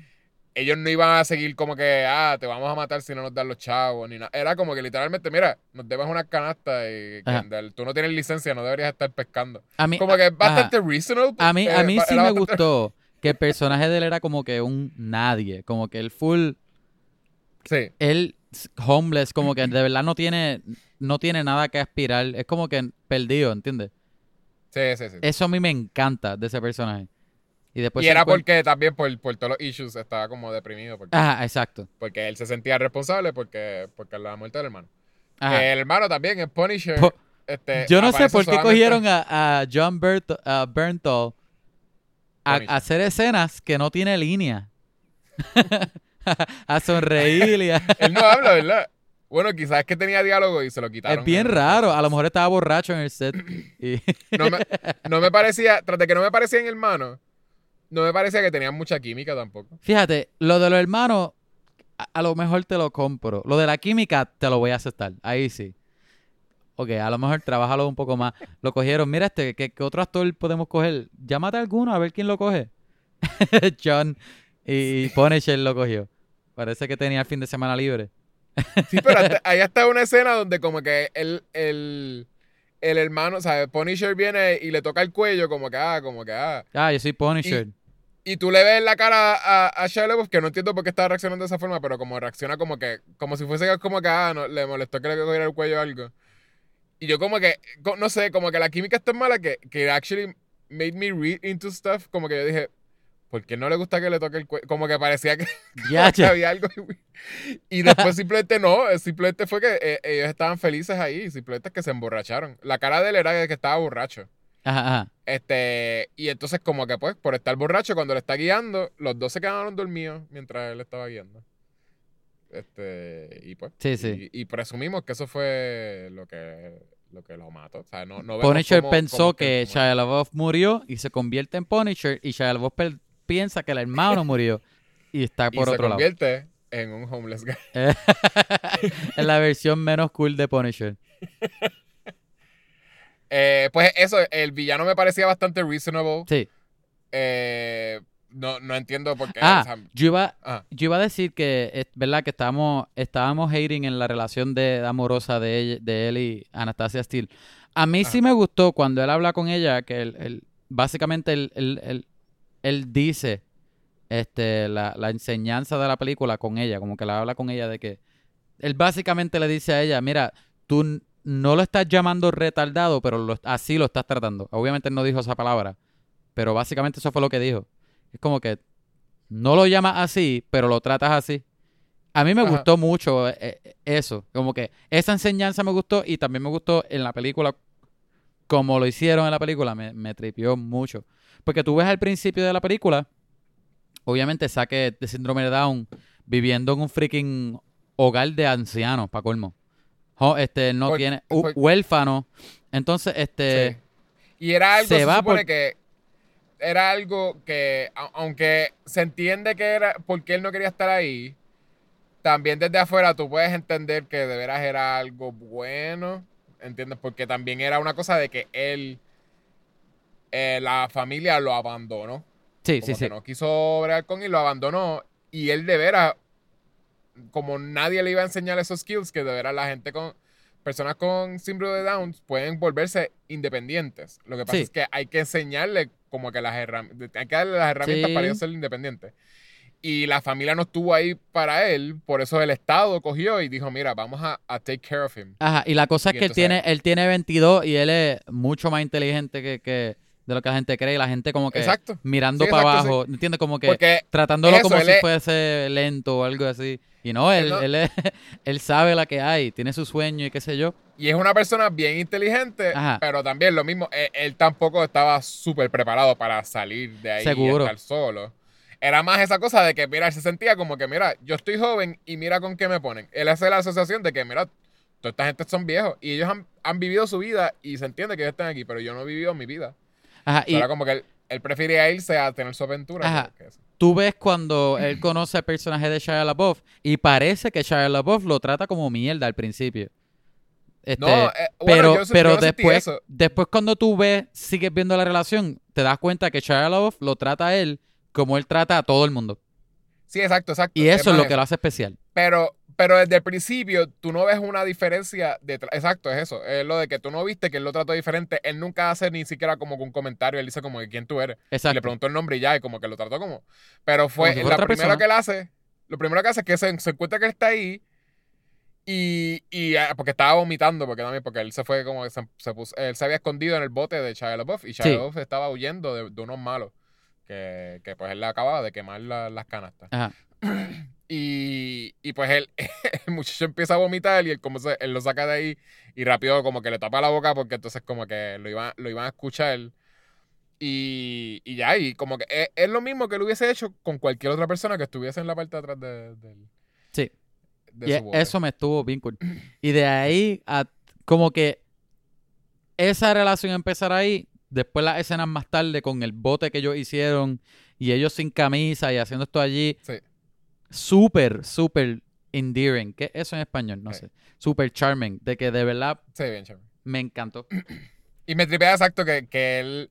Ellos no iban a seguir como que, ah, te vamos a matar si no nos dan los chavos, ni nada. Era como que literalmente, mira, nos debes una canasta y del- tú no tienes licencia, no deberías estar pescando. A mí, Como que es ajá. bastante reasonable. A mí, a eh, mí sí me gustó que el personaje de él era como que un nadie, como que el full, Sí, él homeless, como que de verdad no tiene, no tiene nada que aspirar, es como que perdido, ¿entiendes? sí, sí, sí. Eso a mí me encanta de ese personaje. Y después y se era porque también por, por todos los issues estaba como deprimido. Porque, Ajá, exacto. porque él se sentía responsable porque, porque la muerte del hermano. Ajá. El hermano también es Punisher. Po- este, Yo no sé por qué cogieron a, a John Bert, a Bernthal a, Punisher. a hacer escenas que no tiene línea. a sonreír y a- Él no habla, ¿verdad? Bueno, quizás es que tenía diálogo y se lo quitaron. Es bien en- raro. A lo mejor estaba borracho en el set. y- No me, no me parecía, tras de que no me parecía en hermano, no me parecía que tenían mucha química tampoco. Fíjate, lo de los hermanos, a, a lo mejor te lo compro. Lo de la química, te lo voy a aceptar. Ahí sí. Ok, a lo mejor trabájalo un poco más. Lo cogieron. Mira este, ¿qué, qué otro actor podemos coger? Llámate a alguno a ver quién lo coge. John y Punisher lo cogió. Parece que tenía el fin de semana libre. Sí, pero hasta- ahí está una escena donde como que el, el, el hermano, o sea, Punisher viene y le toca el cuello como que, ah, como que, ah. Ah, yo soy Punisher. Y tú le ves la cara a, a Shia LaBeouf, que no entiendo por qué está reaccionando de esa forma, pero como reacciona como que, como si fuese como que, ah, no, le molestó que le cogiera el cuello o algo. Y yo como que, no sé, como que la química es tan mala que, que actually made me read into stuff, como que yo dije, porque no le gusta que le toque el cuello. Como que parecía que, Ya, que había algo. Y después simplemente no, eh, simplemente fue que eh, ellos estaban felices ahí, simplemente es que se emborracharon. La cara de él era que estaba borracho. Ajá, ajá. Este, y entonces como que pues, por estar borracho, cuando le está guiando, los dos se quedaron dormidos mientras él estaba guiando. Este, y pues. Sí, sí. Y, y presumimos que eso fue lo que lo que lo mató. O sea, no, no Punisher cómo- pensó cómo que cómo- Shia LaBeouf murió y se convierte en Punisher y Shia LaBeouf piensa que el hermano murió y está por se otro lado. convierte en un homeless guy. es la versión menos cool de Punisher. Eh, pues eso, el villano me parecía bastante reasonable. Sí. Eh, no, no entiendo por qué. Ah, o sea, yo iba, yo iba a decir que es verdad que estábamos, estábamos hating en la relación de amorosa de, ella- de él y Anastasia Steele. A mí sí me gustó cuando él habla con ella, que él, él- básicamente él, él- él- él dice este, la, la enseñanza de la película con ella, como que la habla con ella de que él básicamente le dice a ella, mira, tú no lo estás llamando retardado, pero lo- así lo estás tratando. Obviamente él no dijo esa palabra, pero básicamente eso fue lo que dijo. Es como que no lo llamas así, pero lo tratas así. A mí me Ajá. gustó mucho eh, eh, eso, como que esa enseñanza me gustó y también me gustó en la película, como lo hicieron en la película, me, me tripió mucho. Porque tú ves al principio de la película, obviamente saque de síndrome de Down viviendo en un freaking hogar de ancianos, para colmo. Este, no Por- tiene por- huérfano. Entonces, este, Sí. Y era algo, se se, va supone por- que era algo que, aunque se entiende que era porque él no quería estar ahí, también desde afuera tú puedes entender que de veras era algo bueno, ¿entiendes? Porque también era una cosa de que él, eh, la familia lo abandonó. sí, Como sí, que sí. no quiso bregar con él, lo abandonó. Y él de veras, como nadie le iba a enseñar esos skills, que de veras la gente con, personas con síndrome de Down pueden volverse independientes. Lo que pasa Sí. es que hay que enseñarle como que las herramientas, hay que darle las herramientas Sí. para ellos ser independientes. Y la familia no estuvo ahí para él, por eso el Estado cogió y dijo, mira, vamos a, a take care of him. Ajá, y la cosa es Y que él tiene, él tiene 22 y él es mucho más inteligente que, que de lo que la gente cree. y La gente como que Exacto. mirando Sí, para exacto, abajo, ¿entiendes? Como que Porque tratándolo eso, como si es- fuese lento o algo así. Y no, él, Él no- él, es- él sabe la que hay, tiene su sueño y qué sé yo. Y es una persona bien inteligente, Ajá. pero también lo mismo, él, él tampoco estaba súper preparado para salir de ahí Seguro. y estar solo. Era más esa cosa de que, mira, él se sentía como que, mira, yo estoy joven y mira con qué me ponen. Él hace la asociación de que, mira, toda esta gente son viejos y ellos han, han vivido su vida y se entiende que ellos están aquí, pero yo no he vivido mi vida. Ajá, O y sea, era como que él, él prefería irse a tener su aventura. Ajá. que- que eso. Tú ves cuando él conoce al personaje de Shia LaBeouf y parece que Shia LaBeouf lo trata como mierda al principio. Este, No, eh, bueno, pero yo, pero yo después, después cuando tú ves, sigues viendo la relación, te das cuenta que Shia LaBeouf lo trata a él como él trata a todo el mundo. Sí, exacto, exacto. Y eso es lo que lo hace especial. Pero, pero desde el principio tú no ves una diferencia. De Exacto, es eso. Es lo de que tú no viste que él lo trató diferente. Él nunca hace ni siquiera como un comentario. Él dice como que quién tú eres. Y Exacto. le preguntó el nombre y ya, y como que lo trató como. Pero fue Como si la primera persona. que él hace. Lo primero que hace es que se, se encuentra que él está ahí. Y, y ah, porque estaba vomitando, porque también, porque él se fue como se, se puso, él se había escondido en el bote de Shia LaBeouf y Shia Sí. LaBeouf estaba huyendo de, de unos malos que, que pues él le acababa de quemar la- las canastas. Ajá. Y, y pues él, el muchacho empieza a vomitar y él, como se, él lo saca de ahí y rápido como que le tapa la boca porque entonces como que lo iban, lo iban a escuchar. Y, y ya, y como que es, es lo mismo que lo hubiese hecho con cualquier otra persona que estuviese en la parte de atrás de, Sí. de Y su bote. eso me estuvo bien cool. Y de ahí, a, como que esa relación empezar ahí, después las escenas más tarde con el bote que ellos hicieron y ellos sin camisa y haciendo esto allí, Sí. Súper, súper endearing. ¿Qué es eso en español? No Sí. sé. Súper charming. De que de verdad Sí, bien chévere. me encantó. Y me tripea exacto que, que él,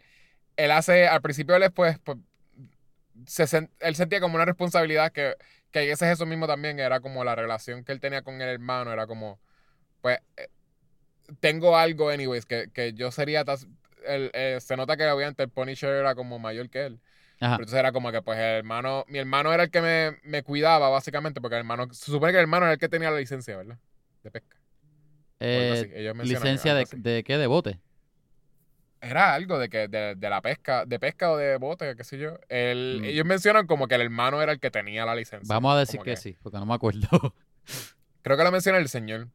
él hace, al principio él después, pues, se sen- él sentía como una responsabilidad que, que a veces eso mismo también era como la relación que él tenía con el hermano, era como, pues, eh, tengo algo anyways, que, que yo sería, tas- el- eh, se nota que obviamente el Punisher era como mayor que él. Ajá. Pero entonces era como que, pues, el hermano, mi hermano era el que me, me cuidaba, básicamente, porque el hermano, se supone que el hermano era el que tenía la licencia, ¿verdad? De pesca. Eh. Ellos licencia de, de qué? De bote. era algo de que de, de la pesca, de pesca o de bote, qué sé yo. El, Mm. Ellos mencionan como que el hermano era el que tenía la licencia. Vamos a decir que, sí, porque no me acuerdo. Creo que lo menciona el señor.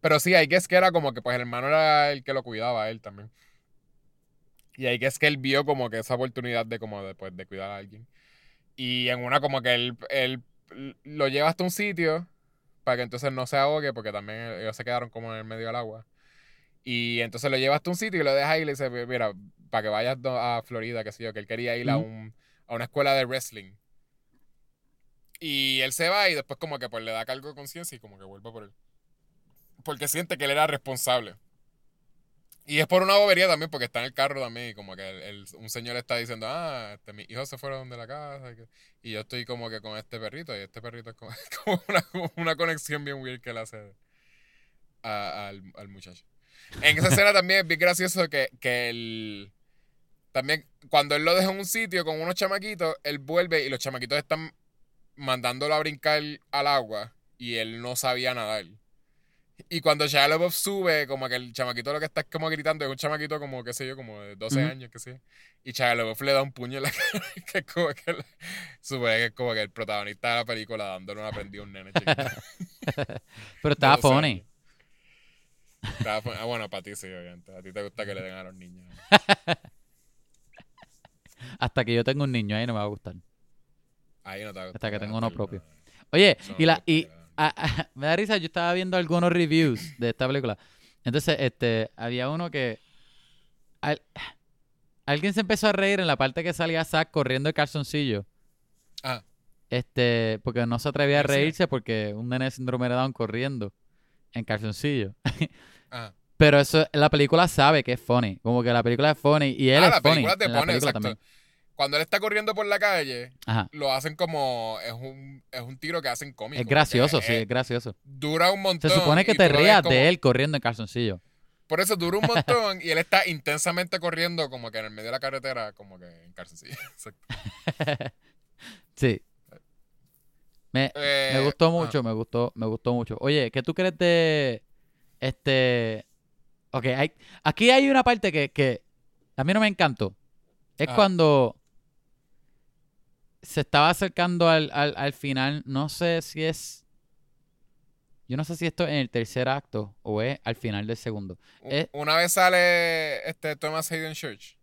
Pero sí, hay que es que era como que pues el hermano era el que lo cuidaba a él también. Y hay que es que él vio como que esa oportunidad de como de, pues, de cuidar a alguien. Y en una como que él, él lo lleva hasta un sitio para que entonces no se ahogue porque también ellos se quedaron como en el medio del agua. Y entonces lo lleva hasta un sitio y lo deja ahí y le dice, mira, para que vayas a Florida, qué sé yo, que él quería ir a, un, a una escuela de wrestling. Y él se va y después como que pues le da cargo de conciencia y como que vuelve por él. Porque siente que él era responsable. Y es por una bobería también, porque está en el carro también como que el- el- un señor está diciendo, ah, este, mis hijos se fueron de la casa y, yo estoy como que con este perrito y este perrito es como, una, una conexión bien weird que él hace al, al muchacho. En esa escena también es bien gracioso que, que él... También cuando él lo deja en un sitio con unos chamaquitos, él vuelve y los chamaquitos están mandándolo a brincar al agua y él no sabía nadar. Y cuando Shia LaBeouf sube, como que el chamaquito lo que está como gritando es un chamaquito como, qué sé yo, como de 12 Ujú. años, qué sé yo. Y Shia LaBeouf le da un puño en la cara, que es como que, el- supone que es como que el protagonista de la película dándole una prendida a un nene chiquito. Pero estaba de 12 funny. Estaba Ah, bueno, para ti sí, obviamente. A ti te gusta que le den a los niños. Hasta que yo tengo un niño ahí no me va a gustar. Ahí no te gusta. Hasta que tengo hasta uno propio. Oye, no y la y. ah, ah, me da risa, yo estaba viendo algunos reviews de esta película. Entonces, este, había uno que al- alguien se empezó a reír en la parte que salía Zack corriendo el calzoncillo. Ah, Este, porque no se atrevía a reírse porque un nene de síndrome de Down corriendo en calzoncillo. ah. Pero eso, la película sabe que es funny. Como que la película es funny y él Ah, es la funny. película te en la pone, película exacto. también. Cuando él está corriendo por la calle, Ajá. lo hacen como. Es un, es un tiro que hacen cómico. Es gracioso, sí, es- es gracioso. Dura un montón. Se supone que te rías como- de él corriendo en calzoncillo. Por eso dura un montón y él está intensamente corriendo, como que en el medio de la carretera, como que en calzoncillo. Exacto. Sí. Me, Eh, me gustó ah, mucho, me gustó, me gustó mucho. Oye, ¿qué tú crees de este? Ok, hay, aquí hay una parte que, que a mí no me encantó. Es cuando se estaba acercando al, al, al final, no sé si es, yo no sé si esto es en el tercer acto o es al final del segundo. eh. Una vez sale este Thomas Hayden Church.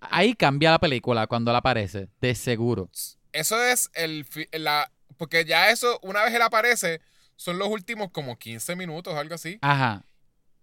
Ahí cambia la película cuando él aparece, de seguro. Eso es el. La, porque ya eso, una vez él aparece, son los últimos como 15 minutos o algo así. Ajá,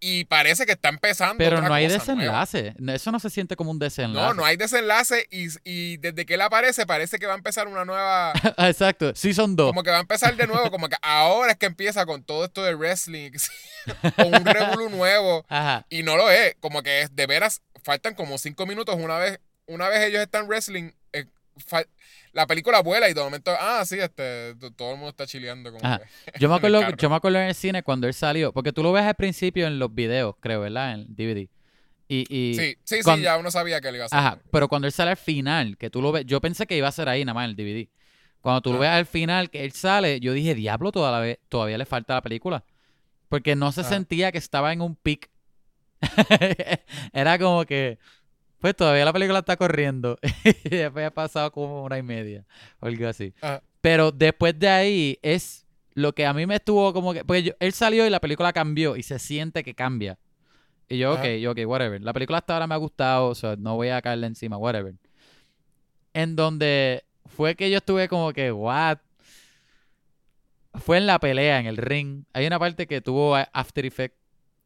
Y parece que está empezando. pero otra no hay cosa desenlace. Eso no se siente como un desenlace. No, no hay desenlace y, y desde que él aparece parece que va a empezar una nueva... Exacto, sí son dos. Como que va a empezar de nuevo, como que ahora es que empieza con todo esto de wrestling, con un revolú nuevo Ajá. y no lo es, como que es de veras, faltan como cinco minutos una vez, una vez ellos están wrestling, la película vuela y de momento, ah, sí, este, todo el mundo está chileando como que- Yo me, acuerdo, yo me acuerdo en el cine cuando él salió, porque tú lo ves al principio en los videos, creo, ¿verdad? En el DVD. Y, y Sí, sí, sí, ya uno sabía que él iba a ser. Ajá, pero cuando él sale al final, que tú lo ves, yo pensé que iba a ser ahí nada más en el DVD. Cuando tú lo Ah. ves al final, que él sale, yo dije, diablo, todavía, todavía le falta la película. Porque no se Ah. sentía que estaba en un pic. Era como que, pues todavía la película está corriendo. y después ha pasado como una y media, o algo así. Ajá. Pero después de ahí es lo que a mí me estuvo como que, porque yo- él salió y la película cambió y se siente que cambia. Y yo, ok, Ajá. yo, ok, whatever. La película hasta ahora me ha gustado, o sea, no voy a caerle encima, whatever. En donde fue que yo estuve como que, what? Fue en la pelea, en el ring. Hay una parte que tuvo After Effect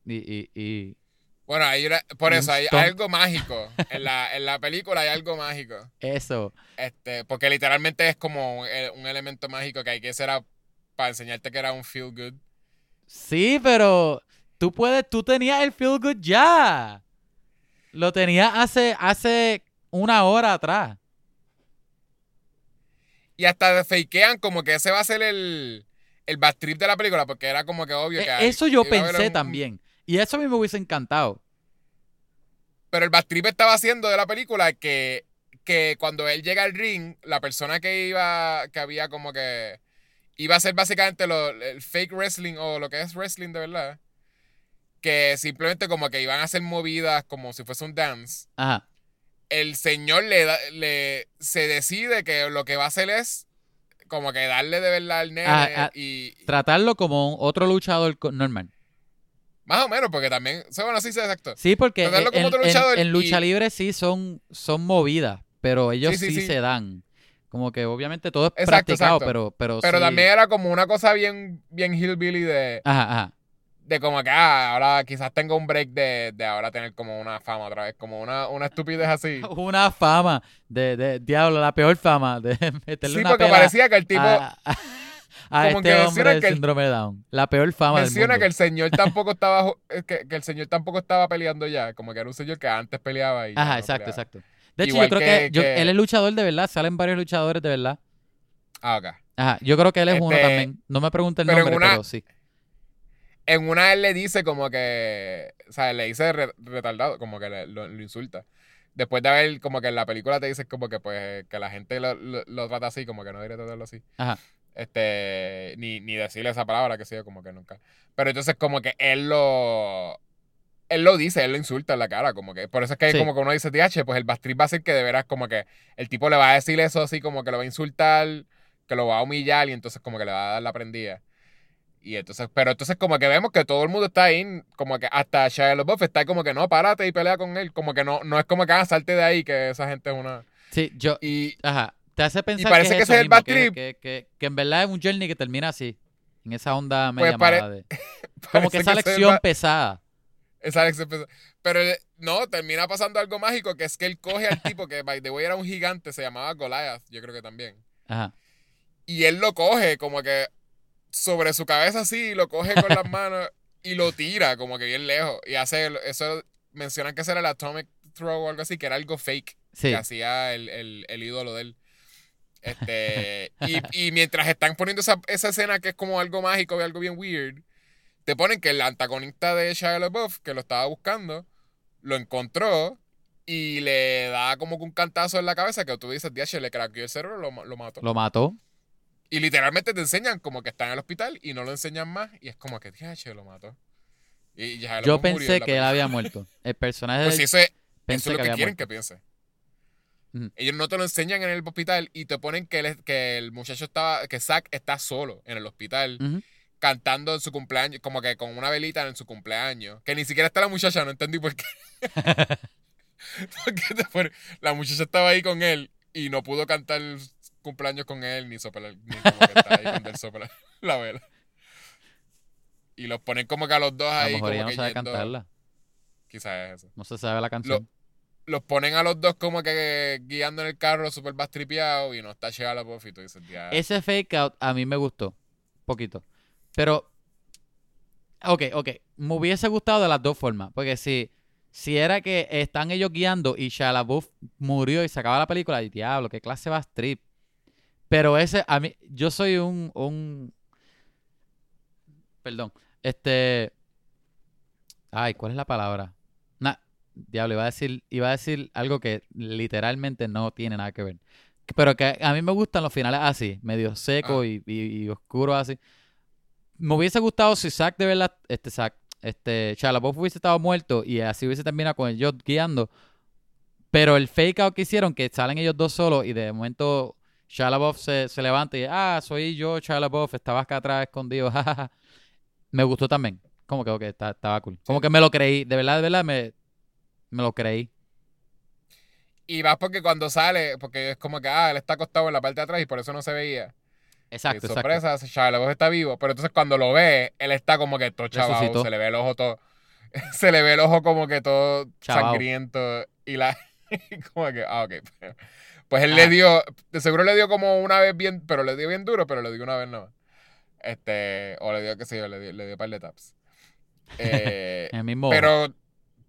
y, y, y Bueno, hay una- por eso hay algo mágico. En la, en la película hay algo mágico. eso. Este, porque literalmente es como un, eh, un elemento mágico que hay que hacer para enseñarte que era un feel good. Sí, pero tú puedes, tú tenías el feel good ya. Lo tenías hace, hace una hora atrás. Y hasta fakean como que ese va a ser el, el trip de la película, porque era como que obvio que E- hay- Eso yo pensé un- también. Y eso a mí me hubiese encantado. Pero el bad trip estaba haciendo de la película que, que cuando él llega al ring, la persona que iba, que había como que iba a ser básicamente lo- el fake wrestling o lo que es wrestling de verdad, que simplemente como que iban a hacer movidas como si fuese un dance. Ajá. El señor le, da- le se decide que lo que va a hacer es como que darle de verdad al nene Ah, ah. y Tratarlo como otro luchador normal. Más o menos porque también, o sea, bueno, sí, exacto. Sí, porque en, lucha y- libre sí son, son movidas, pero ellos Sí, sí, sí, sí. se dan. Como que obviamente todo es Exacto, practicado, exacto. pero, pero, Pero también era como una cosa bien bien hillbilly de Ajá, ajá. de como que ah, ahora quizás tengo un break de, de ahora tener como una fama otra vez, como una, una estupidez así. Una fama de, de diablo, la peor fama de meterle Sí, una porque parecía que el tipo a, a- a como que este menciona hombre del que el- síndrome de Down. La peor fama del menciona mundo. que el señor tampoco estaba que, que el señor tampoco estaba peleando ya, como que era un señor que antes peleaba y Ajá, no exacto, peleaba. exacto. De hecho, Igual yo creo que- que, yo- que- él es luchador de verdad. Salen varios luchadores de verdad. Ah, ok. Ajá, yo creo que él es uno Este, también. No me pregunte el pero nombre, una- pero sí. En una él le dice como que, o sea, le dice re- retardado, como que le- lo, lo insulta. Después de haber, como que en la película te dice como que pues que la gente lo, lo- lo trata así, como que no debería tratarlo así. Ajá. Este, ni, ni decirle esa palabra, que sea como que nunca. Pero entonces como que él lo, él lo dice, él lo insulta en la cara, como que, por eso es que Sí. como que uno dice, TH, pues el Bastrip va a ser que de veras como que el tipo le va a decir eso así, como que lo va a insultar, que lo va a humillar y entonces como que le va a dar la prendida. Y entonces, pero entonces como que vemos que todo el mundo está ahí, como que hasta Shia LaBeouf está ahí como que no, párate y pelea con él, como que no, no es como que ah, salte de ahí, que esa gente es una... Sí, yo. Y Ajá. Te hace pensar parece que, que es ese eso es el mismo, bad que, trip. que, que, que en verdad es un journey que termina así. En esa onda Pues media mala de. Como que esa ese lección pesada. Esa lección pesada. Pero eh, no, termina pasando algo mágico, que es que él coge al tipo que, by the way, era un gigante, se llamaba Goliath, yo creo que también. Ajá. Y él lo coge como que sobre su cabeza así, lo coge con las manos y lo tira como que bien lejos. Y hace, eso, mencionan que ese era el Atomic Throw o algo así, que era algo fake Sí. que hacía el, el, el ídolo de él. Este, y, y mientras están poniendo esa, esa escena que es como algo mágico y algo bien weird, te ponen que el antagonista de Shia LaBeouf, que lo estaba buscando, lo encontró y le da como que un cantazo en la cabeza que tú dices, DH, le craqueó el cerebro, lo, lo mató. Lo mató. Y literalmente te enseñan como que está en el hospital y no lo enseñan más y es como que, DH, lo mató. Y Yo pensé que él había muerto. El personaje Pues del- sí, eso es, pensé eso es lo que quieren muerto. que piense. Ellos no te lo enseñan en el hospital y te ponen que, él- que el muchacho estaba, que Zack está solo en el hospital cantando en su cumpleaños, como que con una velita en su cumpleaños. Que ni siquiera está la muchacha, no entendí por qué. Porque la muchacha estaba ahí con él y no pudo cantar el cumpleaños con él ni soplar, ni como que está ahí cuando él sopla la vela. Y los ponen como que a los dos A lo ahí. mejor como ella no que sabe yendo- cantarla. Quizás es eso. No se sabe la canción. Los ponen a los dos como que guiando en el carro súper bastripeado y no está tú dices, "Dia". Ese fake out a mí me gustó. Poquito. Pero. Ok, ok. Me hubiese gustado de las dos formas. Porque si, si era que están ellos guiando y Shia murió y se acaba la película, y diablo, qué clase va strip. Pero ese, a mí, yo soy un, un. Perdón. Este. Ay, ¿cuál es la palabra? Diablo, iba a decir, iba a decir algo que literalmente no tiene nada que ver. Pero que a mí me gustan los finales así, medio seco Ah. y, y, y oscuro así. Me hubiese gustado si Zack de verdad, este Zack, este Shia LaBeouf hubiese estado muerto y así hubiese terminado con ellos guiando. Pero el fake out que hicieron, que salen ellos dos solos y de momento Shia LaBeouf se, se levanta y ah, soy yo, Shia LaBeouf, estaba acá atrás escondido, jajaja. Me gustó también. Como que, ok, está- estaba cool. Como que me lo creí, de verdad, de verdad, me, me lo creí. Y vas porque cuando sale, porque es como que, ah, él está acostado en la parte de atrás y por eso no se veía. Exacto, y exacto. sorpresa, LaBeouf está vivo. Pero entonces cuando lo ve, él está como que todo chavado, se le ve el ojo todo, se le ve el ojo como que todo Chavao. sangriento. Y la, como que, ah, ok. Pues él Ah. le dio, de seguro le dio como una vez bien, pero le dio bien duro, pero le dio una vez no. Este, o le dio, qué sé yo, le dio, le dio un par de taps. Eh, el mismo. pero,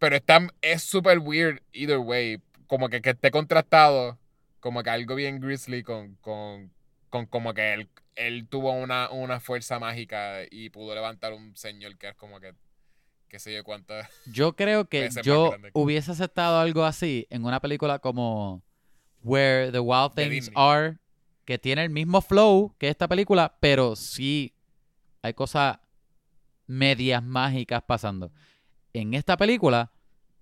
pero está, es súper weird either way. Como que, que esté contrastado, como que algo bien grizzly con, con, con como que él, él tuvo una, una fuerza mágica y pudo levantar un señor que es como que, qué sé yo cuántas. Yo creo que yo hubiese aceptado algo así en una película como Where the Wild Things. Are, que tiene el mismo flow que esta película, pero sí hay cosas medias mágicas pasando. en esta película,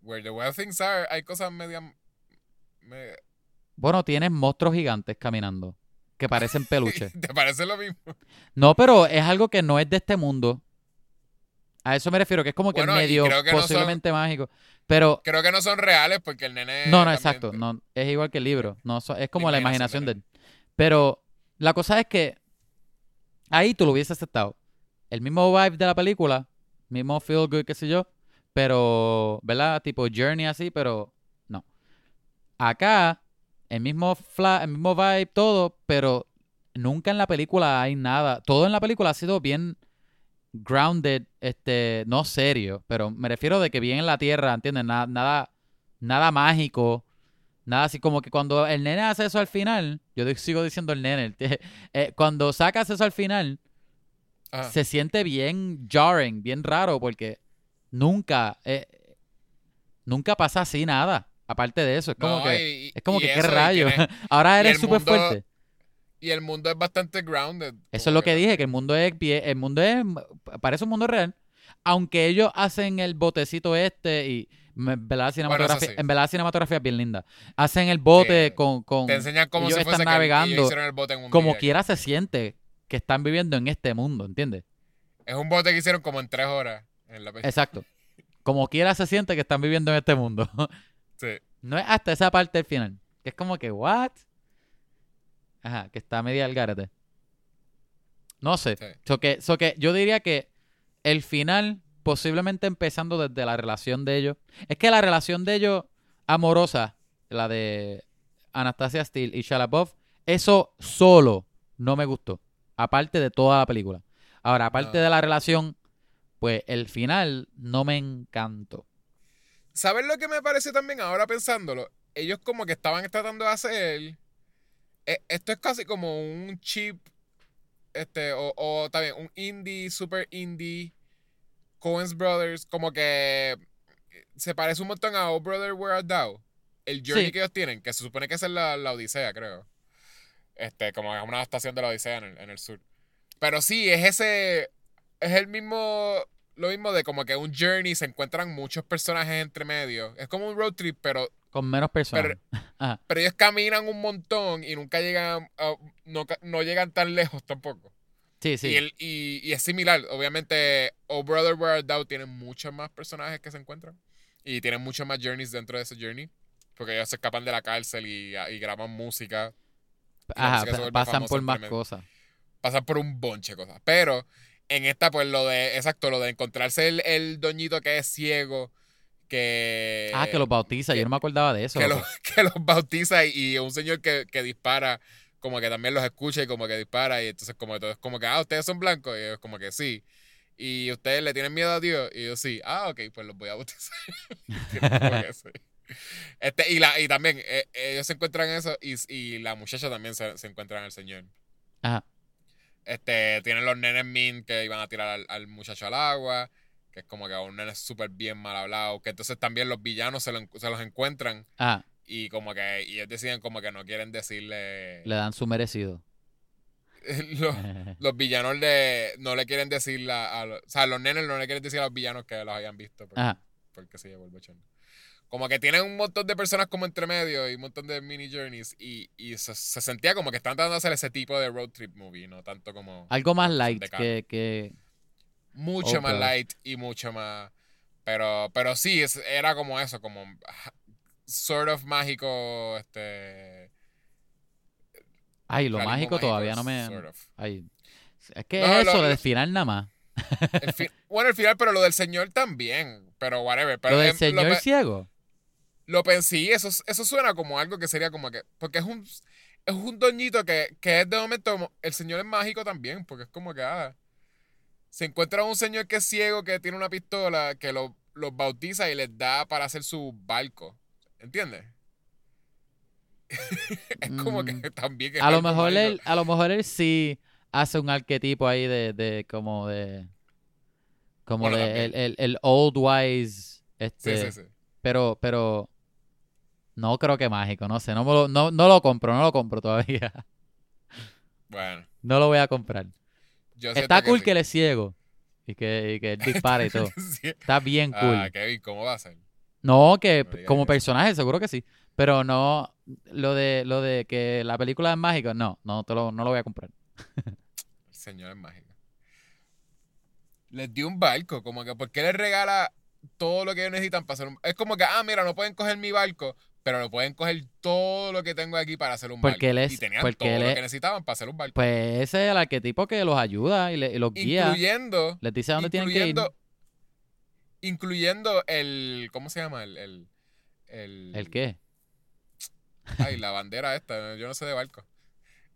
Where the Wild Things Are, hay cosas media... me- bueno, tienes monstruos gigantes caminando que parecen peluches. ¿Te parece lo mismo? No, pero es algo que no es de este mundo. A eso me refiero, que es como que y medio no son- posiblemente mágico. Pero Creo que no son reales porque el nene... no, no, también- exacto. No, es igual que el libro. No, so- es como La imaginación de él. Pero la cosa es que ahí tú lo hubieses aceptado. El mismo vibe de la película, mismo feel good, qué sé yo, pero, ¿verdad? Tipo journey así, pero no. Acá, el mismo fla, el mismo vibe, todo, pero nunca en la película hay nada. Todo en la película ha sido bien grounded, este, no serio, pero me refiero de que bien en la tierra, ¿entiendes? Nada, nada, nada mágico. Nada así como que cuando el nene hace eso al final, yo sigo diciendo el nene, el eh, cuando sacas eso al final, Ajá. se siente bien jarring, bien raro, porque nunca, eh, nunca pasa así nada. Aparte de eso, es como No, que, y- es como que qué eso, rayo. Ahora eres súper fuerte. Y el mundo es bastante grounded. Eso es lo que dije, que el mundo es, el mundo es, parece un mundo real. Aunque ellos hacen el botecito este y en verdad la cinematografía, sí. en verdad la cinematografía es bien linda. Hacen el bote Sí. con, con Te enseñan cómo ellos se están navegando. el bote en un como día. quiera se siente que están viviendo en este mundo, ¿entiendes? Es un bote que hicieron como en tres horas en la película. Exacto. Como quiera se siente que están viviendo en este mundo. Sí. no es hasta esa parte del final. Que es como que, ¿what? Ajá, que está media al garete. No sé. Sí. So que, so que yo diría que el final, posiblemente empezando desde la relación de ellos. Es que la relación de ellos amorosa, la de Anastasia Steele y Shalabov, eso solo no me gustó. Aparte de toda la película. Ahora, aparte No. de la relación, pues el final no me encantó. ¿Sabes lo que me parece también ahora pensándolo? Ellos como que estaban tratando de hacer... eh, Esto es casi como un cheap, este, o, o también un indie, super indie, Coens Brothers, como que se parece un montón a Oh Brother Where Art Thou. El journey Sí. que ellos tienen, que se supone que es la, la Odisea, creo. Este, como es una adaptación de la Odisea en el, en el sur. Pero sí, es ese, es el mismo, lo mismo de como que un journey, se encuentran muchos personajes entre medio. Es como un road trip, pero Con menos personas. Pero ellos caminan un montón y nunca llegan, a- no, no llegan tan lejos tampoco. Sí, sí. Y, el, y, y es similar. Obviamente, Oh Brother Where Art Thou tiene muchos más personajes que se encuentran. Y tienen muchos más journeys dentro de ese journey. Porque ellos se escapan de la cárcel y, y graban música. Ajá, música pasan por más cosas. Pasan por un bonche de cosas. Pero en esta, pues lo de, exacto, lo de encontrarse el, el doñito que es ciego. Que. ah, que los bautiza. que- Yo no me acordaba de eso. que los, que los bautiza y, y un señor que, que dispara, como que también los escucha y como que dispara y entonces como todo es como que, ah, ustedes son blancos y ellos como que sí. Y ustedes le tienen miedo a Dios y yo sí, ah, ok, pues los voy a bautizar. Sí. este, y, la, y también eh, ellos se encuentran en eso y, y la muchacha también se, se encuentra en el Señor. Ajá. Este, tienen los nenes min que iban a tirar al, al muchacho al agua, que es como que un nene súper bien mal hablado, que entonces también los villanos se, lo se los encuentran Ajá. y como que y ellos deciden como que no quieren decirle Le dan su merecido. los, los villanos de no le quieren decir a, a los- o sea los nenes no le quieren decir a los villanos que los hayan visto porque, Ajá. porque se llevó el bochón como que tienen un montón de personas como entre medio y un montón de mini journeys y, y se, se sentía como que están tratando de hacer ese tipo de road trip movie no tanto como Algo más light que, que... mucho más light y mucho más pero pero sí es- era como eso como ah, sort of mágico este Ay, lo mágico todavía no me... sort of. Ay. Es que No, eso, lo- del final nada más. El fi- bueno, el final, pero lo del señor también. Pero whatever. Pero Lo del em, señor ciego. Lo pensé, eso, eso suena como algo que sería como que. Porque es un. Es un doñito que, que es de momento. como- El señor es mágico también. Porque es como que. Ah, se encuentra un señor que es ciego, que tiene una pistola, que lo- los bautiza y les da para hacer su barco. ¿Entiendes? es como Mm. que también. es A lo mejor él, a lo mejor él sí hace un arquetipo ahí de, de como de como Bueno, de también. el, el, el old wise Sí, este sí, sí. pero pero no creo que mágico, no sé, no, me lo, no, no lo compro, no lo compro todavía. Bueno. No lo voy a comprar. Yo Está cool sí. que él es ciego, Y que, y que él dispara y todo. Está bien cool. Ah, Kevin, ¿cómo va a ser? No, que No como personaje seguro que sí. Pero no, lo de, lo de que la película es mágica, no, no, te lo, no lo voy a comprar. El señor es mágico. Les dio un barco, como que, ¿por qué les regala todo lo que ellos necesitan para hacer un Es como que, ah, mira, no pueden coger mi barco, pero lo pueden coger todo lo que tengo aquí para hacer un Porque barco. él es- y tenían porque todo él lo que necesitaban para hacer un barco. Pues ese es el arquetipo que los ayuda y, le- y los guía. incluyendo, Les dice a dónde tienen que ir. incluyendo, incluyendo el, ¿cómo se llama? El, el, el, ¿El qué? Ay, la bandera esta, yo no sé de barco.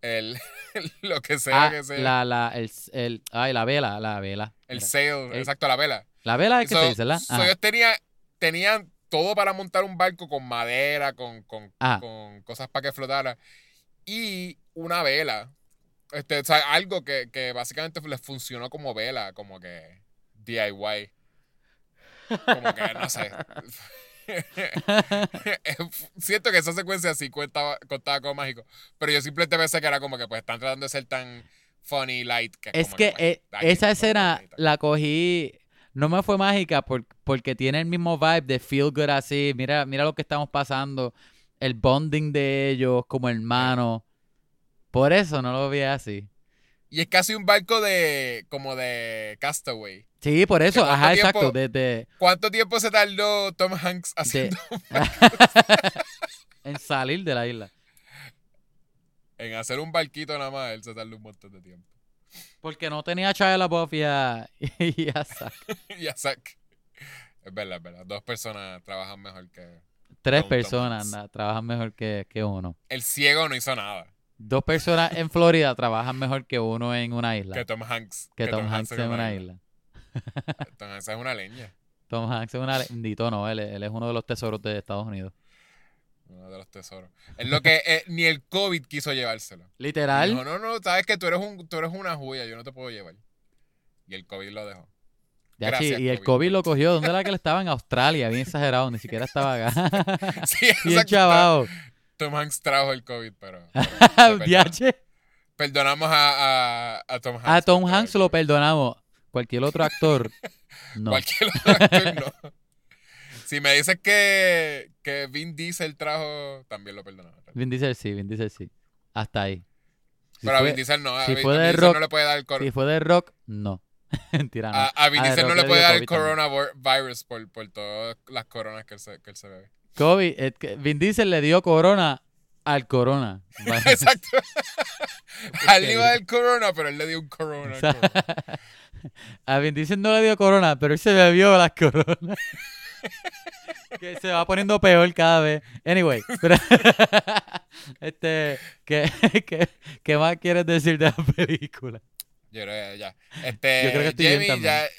El, lo que sea Ah, que sea. la, la, el, el, ay, la vela, la vela. el Mira. sail, el- exacto, la vela. La vela es que So- se dice, ¿verdad? so Ajá. ellos tenían, tenían todo para montar un barco con madera, con, con, cosas para que flotara. Y una vela. Este, o sea, algo que, que básicamente les funcionó como vela, como que DIY. Como que, no sé. Siento que esa secuencia sí cuenta, contaba como mágico. Pero yo simplemente pensé que era como que pues están tratando de ser tan funny, light. Que Es como que pues, eh, esa escena la cogí, no me fue mágica por- porque tiene el mismo vibe de feel good así. Mira, mira lo que estamos pasando, el bonding de ellos como hermanos. Por eso no lo vi así. Y es casi un barco de. como de Castaway. Sí, por eso, ¿Cuánto ajá, tiempo? exacto, desde ¿Cuánto tiempo se tardó Tom Hanks de, haciendo en salir de la isla. en hacer un barquito nada más? Él se tardó un montón de tiempo. Porque no tenía a Shia LaBeouf y a, y a Zac. y a Zack. Es verdad, es verdad. Dos personas trabajan mejor que. Tres personas anda, trabajan mejor que, que uno. El ciego no hizo nada. Dos personas en Florida trabajan mejor que uno en una isla. Que Tom Hanks. Que Tom Hanks en una isla. Tom Hanks es una leña. Tom Hanks es una... Dito no, él, él es uno de los tesoros de Estados Unidos. Uno de los tesoros. Es lo que eh, ni el COVID quiso llevárselo. Literal. Dijo, no, no, sabes que tú eres, un, tú eres una joya, yo no te puedo llevar. Y el COVID lo dejó. Ya, Gracias, sí, y el COVID. COVID lo cogió. ¿Dónde era que él estaba? En Australia, bien exagerado. Ni siquiera estaba acá. Sí, bien chavado. Tom Hanks trajo el COVID, pero. pero perdona. Perdonamos a, a, a Tom Hanks. A Tom Hanks lo perdonamos. Cualquier otro actor, no. Cualquier otro actor no. Si me dices que, que Vin Diesel trajo, también lo perdonamos. Vin Diesel sí, Vin Diesel sí. Hasta ahí. Si Pero a fue- Vin Diesel no. A, si Vin, fue a Vin de Diesel rock, no le puede dar el cor- si fue de rock, no. Mentira, no. a, a Vin Ah, Diesel no le puede dar el coronavirus por, por todas las coronas que él se, que él se bebe. COVID, es que Vin Diesel le dio corona al corona. Exacto. A él le iba del corona, pero él le dio un corona. Al corona. a Vin Diesel no le dio corona, pero él se bebió las coronas. Que se va poniendo peor cada vez. Anyway, pero este, ¿qué, qué, qué más quieres decir de la película? Yo creo que ya. Este, Yo creo que estoy Jamie, ya, eh,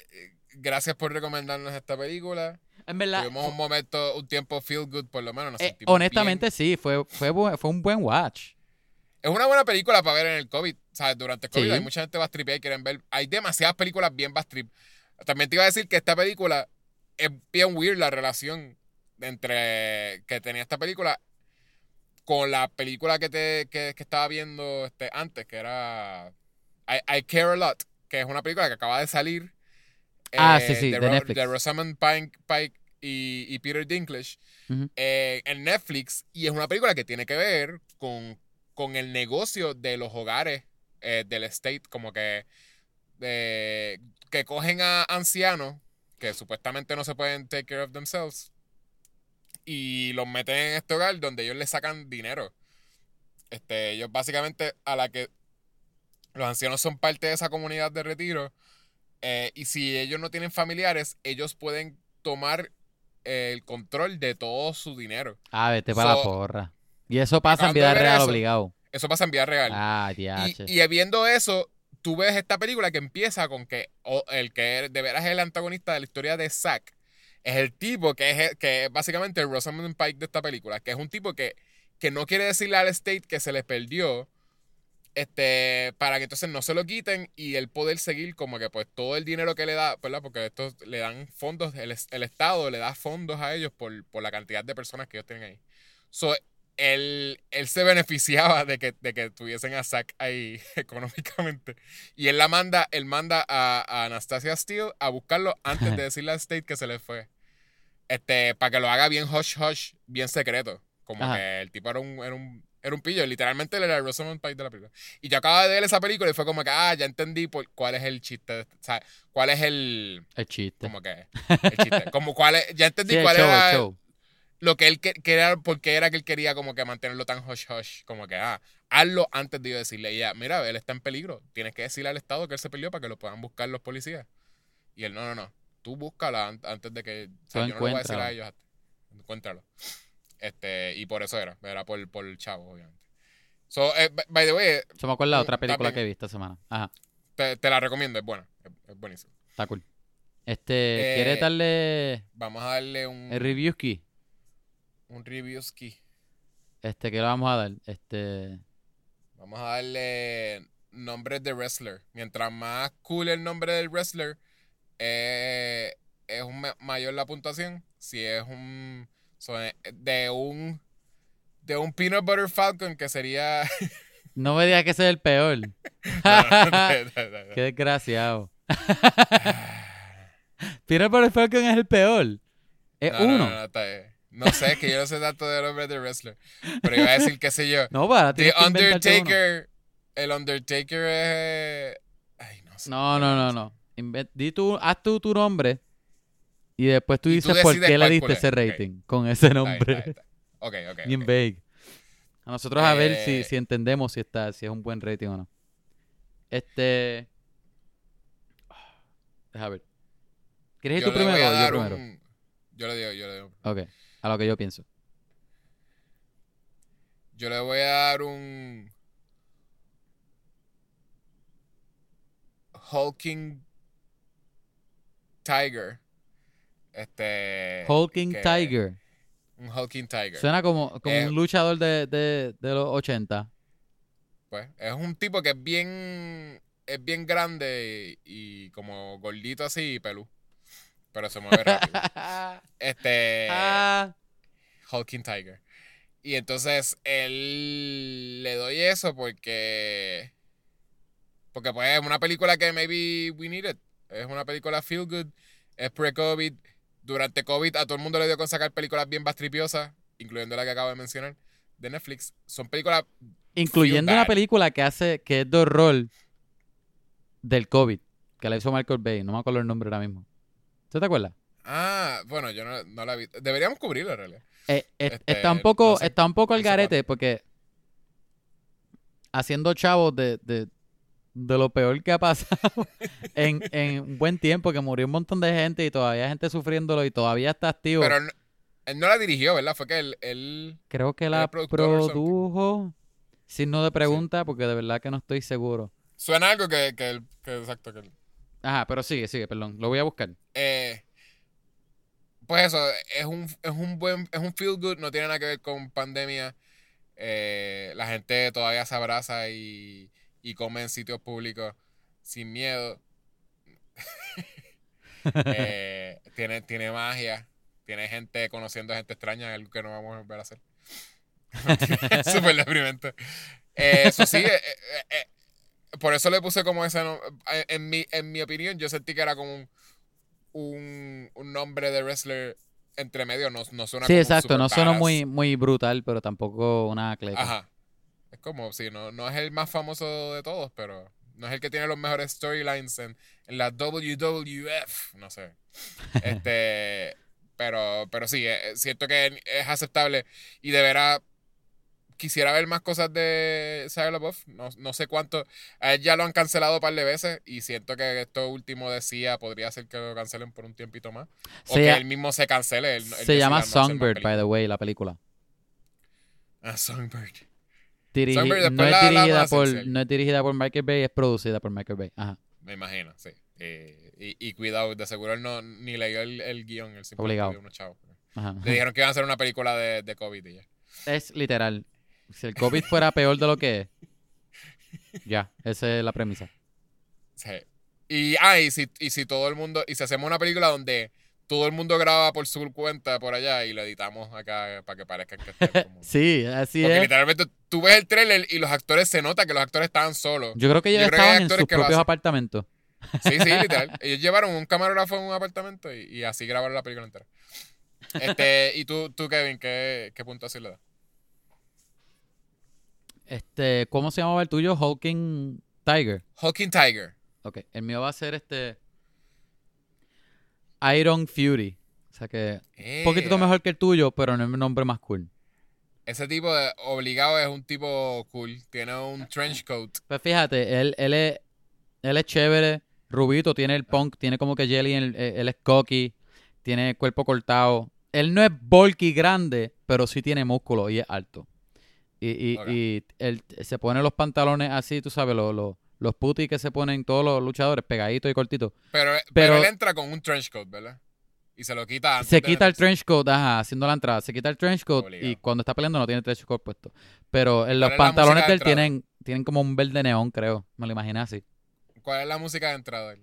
gracias por recomendarnos esta película. En verdad, Tuvimos un momento, un tiempo feel good, por lo menos. Nos eh, honestamente bien. sí, fue, fue, fue un buen watch. Es una buena película para ver en el COVID. ¿sabes? Durante el COVID Sí. hay mucha gente va a tripear y quieren ver. Hay demasiadas películas bien bad trip. También te iba a decir que esta película es bien weird la relación entre que tenía esta película con la película que te que, que estaba viendo este, antes, que era I, I Care a Lot, que es una película que acaba de salir. Ah, eh, sí, sí, de Ro- Netflix. de Rosamund Pike, Pike y, y Peter Dinklage eh, en Netflix y es una película que tiene que ver con, con el negocio de los hogares eh, del state, como que que cogen a ancianos que supuestamente no se pueden take care of themselves y los meten en este hogar donde ellos les sacan dinero. Este, ellos básicamente a la que los ancianos son parte de esa comunidad de retiro eh, y si ellos no tienen familiares, ellos pueden tomar eh, el control de todo su dinero. Ah, vete para la porra. Y eso pasa en vida real eso, obligado. Eso pasa en vida real. Ah, y, y viendo eso, tú ves esta película que empieza con que el que de veras es el antagonista de la historia de Zack es el tipo que es, que es básicamente el Rosamund Pike de esta película, que es un tipo que, que no quiere decirle al state que se le perdió este para que entonces no se lo quiten y el poder seguir como que pues todo el dinero que le da, ¿verdad? Porque estos le dan fondos, el, el Estado le da fondos a ellos por, por la cantidad de personas que ellos tienen ahí. So, él, él se beneficiaba de que, de que tuviesen a Zack ahí económicamente. Y él la manda, él manda a, a Anastasia Steele a buscarlo antes de decirle a State que se le fue. Este, para que lo haga bien hush hush, bien secreto. Como Ajá. que el tipo era un, era un, era un pillo. Literalmente él era el Rosamund Pike de la película. Y yo acababa de ver esa película y fue como que, ah, ya entendí por, cuál es el chiste. de- o sea, cuál es el. El chiste. Como que. El chiste. Como cuál es, ya entendí Sí, cuál show, era el show. Lo que él que- quería, porque era que él quería como que mantenerlo tan hush hush, como que, ah, hazlo antes de yo decirle, ya, mira, él está en peligro, tienes que decirle al Estado que él se peleó para que lo puedan buscar los policías. Y él, no, no, no, tú búscala an- antes de que, o sea, yo no le voy a decir a ellos, encuéntralo. Este, y por eso era, era por, por el chavo, obviamente. So, eh, by the way, Se me acuerda de Mm, otra película también. que vi esta semana. Ajá, te, te la recomiendo, es buena, es, es buenísima. está cool. Este, ¿quieres Eh, darle Vamos a darle un, el review key? Un review ski. Este, ¿qué le vamos a dar? Este, Vamos a darle nombres de wrestler. Mientras más cool el nombre del wrestler, eh, es un ma- mayor la puntuación. Si es un eh, de un de un peanut butter falcon que sería no me digas que ese es el peor. No, no, Qué desgraciado. Peter por el Falcon es el peor. Es No, no, uno. está bien. No sé, que yo no sé tanto de nombres de wrestler. Pero iba a decir, qué sé yo. No, para, The. Undertaker. El Undertaker es. Ay, no sé. No, no, no, no. Inven- di tú, haz tú tu nombre y después tú dices por qué le diste ese rating con ese nombre. está bien. Ok, ok. Bien vague. A nosotros a ver si, Eh. si entendemos si está, si es un buen rating o no. Este. Deja ver. ¿Quieres ir Yo tú primero o yo dar primero? un- Yo le digo, yo le digo. Ok, a lo que yo pienso. Yo le voy a dar un. Hulking Tiger. Este. Hulking que- Tiger. Un Hulking Tiger. Suena como, como Eh, un luchador de, de, de los 80. Pues, es un tipo que es bien. Es bien grande y, y como gordito así y pelú. Pero se mueve rápido. Este. Ah, Hulking Tiger. Y entonces él le doy eso porque. Porque pues es una película que maybe we needed. Es una película feel good. Es pre-COVID. Durante COVID a todo el mundo le dio con sacar películas bien bastripiosas, incluyendo la que acabo de mencionar, de Netflix. Son películas. incluyendo una película que hace, que es de horror del COVID, que la hizo Michael Bay. No me acuerdo el nombre ahora mismo. ¿Tú te acuerdas? Ah, bueno, yo no, no la vi. Deberíamos cubrirla en realidad. Eh, Este, está un poco, no sé- está un poco sé garete porque haciendo chavos de, de, de lo peor que ha pasado en, en un buen tiempo, que murió un montón de gente y todavía hay gente sufriéndolo y todavía está activo. Pero él, él no la dirigió, ¿verdad? Fue que él. él Creo que la el produjo. Signo de pregunta, porque de verdad que no estoy seguro. suena algo que, que, exacto, que él- Ajá, pero sigue, sigue, perdón. Lo voy a buscar. Eh, pues eso, es un, es un buen, es un feel good, no tiene nada que ver con pandemia. Eh, la gente todavía se abraza y, y come en sitios públicos sin miedo. Eh, tiene, tiene magia, tiene gente conociendo a gente extraña, algo que no vamos a volver a hacer. Súper deprimente. Eh, eso sí, eh, por eso le puse como ese nombre. En mi, en mi opinión, yo sentí que era como un, un, un nombre de wrestler entre medio. No, no suena sí, como exacto. No suena muy, muy brutal, pero tampoco una cleca. Ajá. Es como, sí, no, no es el más famoso de todos, pero no es el que tiene los mejores storylines en, en la WWF. No sé. Este. pero, pero sí, eh, siento que es aceptable y de veras quisiera ver más cosas de Shia LaBeouf. No, no sé cuánto. A él ya lo han cancelado un par de veces y siento que esto último decía podría ser que lo cancelen por un tiempito más. O Se, que él mismo se cancele. él- se llama Songbird, by the way, la película. Ah, Songbird. Dirigi- Songbird, no, es la- dirigida por, no es dirigida por Michael Bay, es producida por Michael Bay. Ajá. Me imagino, sí. Eh, y, y cuidado, de seguro él no ni leyó el, el guion, él simplemente Obligado. unos chavos. Ajá. Le dijeron que iban a hacer una película de, de COVID y ya. Es literal. Si el COVID fuera peor de lo que es. Ya, esa es la premisa. Sí. Y, ah, y si, y si todo el mundo, y si hacemos una película donde todo el mundo graba por su cuenta por allá y lo editamos acá para que parezca que estén como... Sí, así Porque es. literalmente tú ves el trailer y los actores se nota que los actores estaban solos. Yo creo que ellos estaban en sus propios apartamentos. Sí, sí, literal. Ellos llevaron un camarógrafo en un apartamento y, y así grabaron la película entera. Este, y tú, tú Kevin, ¿qué, qué punto así le das? Este, ¿cómo se llamaba el tuyo? Hulking Tiger. Hawking Tiger. Ok, el mío va a ser este Iron Fury. O sea que un poquitito Eh, mejor que el tuyo, pero no es un nombre más cool. Ese tipo de obligado es un tipo cool. Tiene un trench coat. Pues fíjate, él, él es él es chévere, rubito, tiene el punk, tiene como que jelly, el- eh, él es cocky, tiene el cuerpo cortado. Él no es bulky grande, pero sí tiene músculo y es alto. Y, y, y él se pone los pantalones así, tú sabes, los, los, los putis que se ponen todos los luchadores, pegaditos y cortitos. Pero, pero, Pero- él entra con un trench coat, ¿verdad? Y se lo quita antes Se quita el trench coat, ajá, haciendo la entrada. Se quita el trench coat y cuando está peleando no tiene trench coat puesto. Pero en los pantalones de él tienen, tienen como un verde neón, creo. Me lo imaginé así. ¿Cuál es la música de entrada él?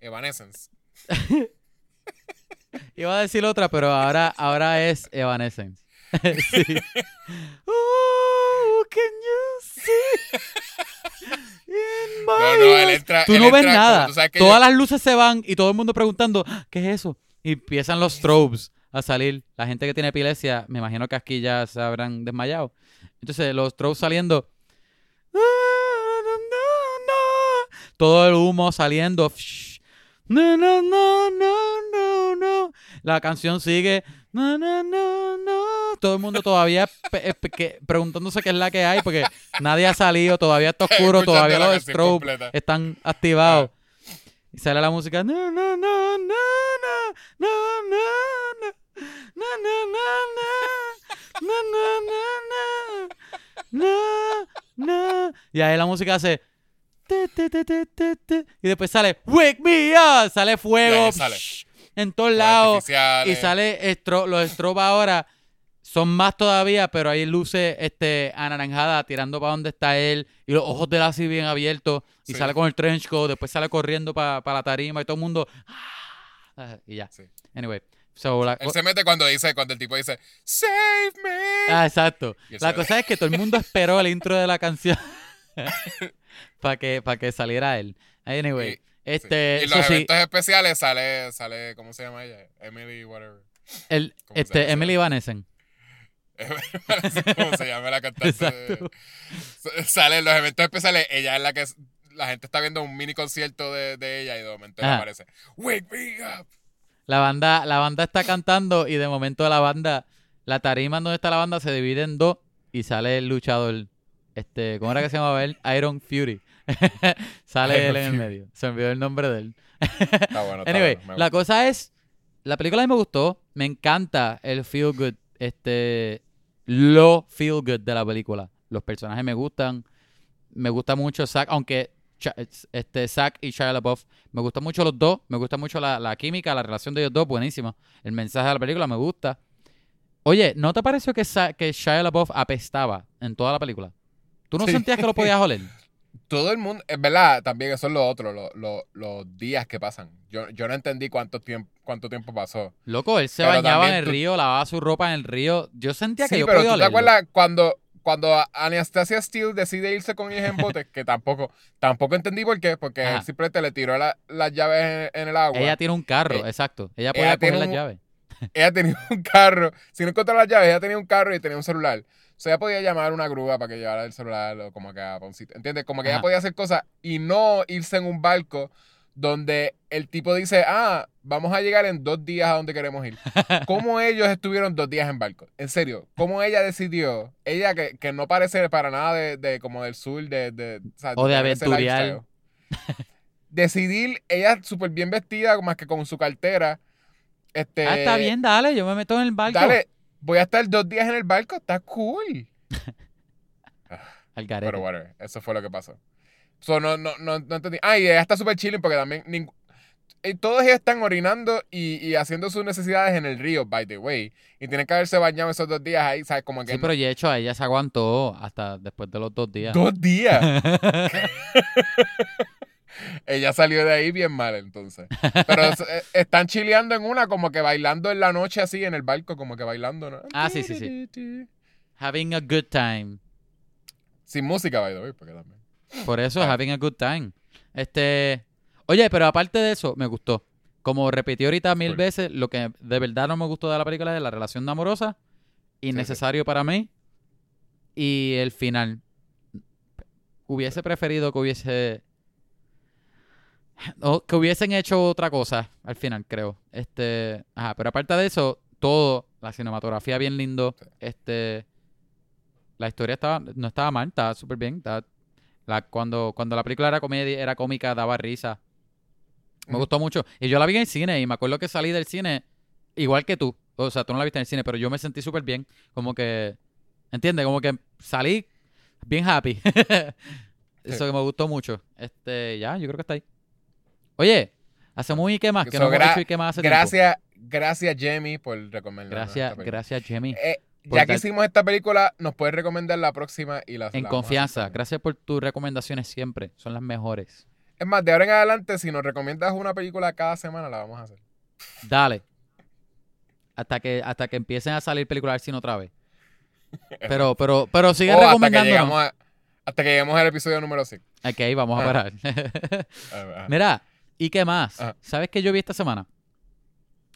Evanescence. Iba a decir otra, pero ahora, ahora es Evanescence. Sí. Oh, can you see in No, my no, él entra. Tú él no ves entra como- nada. tú sabes que Todas yo- las luces se van y todo el mundo preguntando, "Ah, ¿qué es eso? Y empiezan los strobes a salir. La gente que tiene epilepsia, me imagino que aquí ya se habrán desmayado. Entonces, los strobes saliendo. Todo el humo saliendo. No, no, no, no, no, no. La canción sigue. No, no, no, no. Todo el mundo todavía pe- pe- que- preguntándose qué es la que hay porque nadie ha salido, todavía está oscuro, Escuchando todavía los strobes completa. están activados. Y sale la música. No, no, no, no, no, no, no, no, no, no, no, no, no, no, no, no. Y ahí la música hace. te, te, te, Y después sale Wake Me Up. Sale fuego ahí sale. psh, en todos lados. Y sale estro, los strobes ahora son más todavía, pero hay luces este, anaranjadas tirando para donde está él y los ojos de así bien abiertos y Sí. sale con el trench coat, después sale corriendo para la tarima y todo el mundo ah, y ya. Sí. Anyway, so, la, Él se mete cuando dice, cuando el tipo dice, Save me. ah, exacto. La cosa es que todo el mundo esperó el intro de la canción para que para que saliera él. Anyway. Este, y en los eventos especiales sale, sale, ¿cómo se llama ella? Emily, whatever. el, ¿cómo se este? Emily Van Essen. ¿Cómo se llama la cantante? Sale en los eventos especiales, ella es la que la gente está viendo un mini concierto de, de ella y de momento le Ajá. aparece, Wake me up. La banda, la banda está cantando y de momento la banda, la tarima donde está la banda se divide en dos y sale el luchador, este, ¿cómo era que se llamaba él? Iron Fury. sale él en el medio. Se olvidó el nombre de él. Está bueno, está Anyway, bueno, me la cosa es, la película a mí me gustó, me encanta el feel good, este, lo feel good de la película. Los personajes me gustan, me gusta mucho Zack, aunque este Zack y Shia LaBeouf, me gustan mucho los dos, me gusta mucho la, la química, la relación de ellos dos, buenísima. El mensaje de la película me gusta. Oye, ¿no te pareció que, Sa- que Shia LaBeouf apestaba en toda la película? ¿Tú no Sí. sentías que lo podías oler? Todo el mundo, es verdad, también eso es lo otro, lo- lo- los días que pasan. Yo, yo no entendí cuánto tiempo, cuánto tiempo pasó. Loco, él se Pero bañaba en el tú- río, lavaba su ropa en el río. Yo sentía que Sí, yo pero podía ¿tú te acuerdas cuando, cuando Anastasia Steele decide irse con ellos en bote? que tampoco, tampoco entendí por qué, porque Ajá. él simplemente le tiró la- las llaves en, en el agua. Ella tiene un carro, Eh, exacto. Ella ella podía coger tiene las llaves. ella tenía un carro. Si no encontraba las llaves, ella tenía un carro y tenía un celular. O sea, ella podía llamar a una grúa para que llevara el celular o como que a un sitio. ¿Entiendes? Como que ella podía hacer cosas y no irse en un barco donde el tipo dice, ah, vamos a llegar en dos días a donde queremos ir. ¿Cómo ellos estuvieron dos días en barco? En serio, ¿cómo ella decidió? Ella que, que no parece para nada de, de como del sur, de, de, sea, O de lifestyle. Decidir, ella súper bien vestida, más que con su cartera. Este, ah, está bien, dale, yo me meto en el barco. Dale, voy a estar dos días en el barco, está cool. Al garete. Pero whatever, eso fue lo que pasó. So, no, no, no, no entendí. Ah, y ella está súper chilling porque también ning- eh, todos ellos están orinando y, y haciendo sus necesidades en el río, by the way. Y tienen que haberse bañado esos dos días ahí, ¿sabes? Como que Sí, pero de hecho ella se aguantó hasta después de los dos días. dos días. Ella salió de ahí bien mal, entonces. Pero es- eh, están chileando en una, como que bailando en la noche así, en el barco, como que bailando, ¿no? Ah, sí, sí, sí. Having a good time. Sin música, by the way, porque también. Por eso es Ah. having a good time. Este. Oye, pero aparte de eso, me gustó. Como repetí ahorita mil Cool. veces, lo que de verdad no me gustó de la película es la relación de amorosa. Innecesario para mí. Y el final. Hubiese preferido que hubiese. O que hubiesen hecho otra cosa al final, creo. Este. Ajá, pero aparte de eso, todo, la cinematografía bien lindo. Sí. Este. La historia estaba, no estaba mal, estaba súper bien. estaba- la, cuando, cuando la película era comedia, era cómica, daba risa. Me gustó mucho. Y yo la vi en el cine y me acuerdo que salí del cine igual que tú. O sea, tú no la viste en el cine, pero yo me sentí súper bien. Como que, ¿entiendes? Como que salí bien happy. Eso que me gustó mucho. Este, ya, yo creo que está ahí. Oye, hacemos un y qué más, que So, no hemos hecho y qué más hace tiempo. Gracias, gracias, Jamie, por recomendarnos. Gracias, gracias, Jamie. Eh, ya que dar- hicimos esta película, nos puedes recomendar la próxima y la En la confianza. Gracias por tus recomendaciones siempre. Son las mejores. Es más, de ahora en adelante, si nos recomiendas una película cada semana, la vamos a hacer. Dale. Hasta que, hasta que empiecen a salir películas al cine otra vez. Pero, pero, pero sigue O hasta que, recomendándonos. llegamos a- hasta que lleguemos al episodio número 5. Ok, vamos a Ah. parar. Mira, ¿y qué más? Ajá. ¿Sabes qué yo vi esta semana?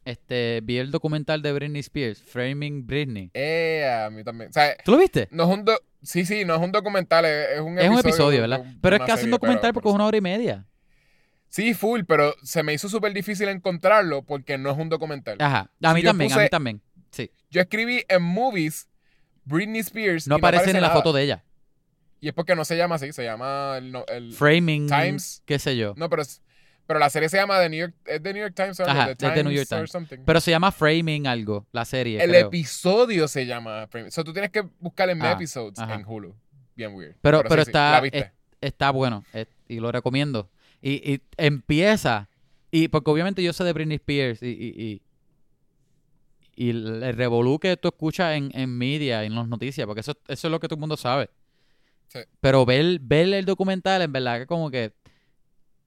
Este, vi el documental de Britney Spears, Framing Britney. Eh, a mí también. O sea, ¿Tú lo viste? no es un do- sí, sí, no es un documental, es, es un Es episodio. un episodio, ¿verdad? Pero es casi un documental pero- porque es una hora y media. Sí, full, pero se me hizo súper difícil encontrarlo porque no es un documental. Ajá, a mí yo también, a mí también. Sí, Yo escribí en movies Britney Spears. no y aparece ni la nada. foto de ella. Y es porque no se llama así, se llama el, el- Framing, Times. qué sé yo. no, pero es- pero la serie se llama The New York, es The New York Times, o algo, Ajá, The es de New York Times or something. Pero se llama Framing algo, la serie, el creo. episodio se llama Frame- So tú tienes que buscar en Ah, episodes ajá. en Hulu. Bien weird. Pero, pero sí, está, está bueno y lo recomiendo. Y, y empieza, y porque obviamente yo sé de Britney Spears y, y, y, y el revolú que tú escuchas en, en media, en las noticias, porque eso, eso es lo que todo el mundo sabe. Sí. Pero ver, ver el documental, en verdad que como que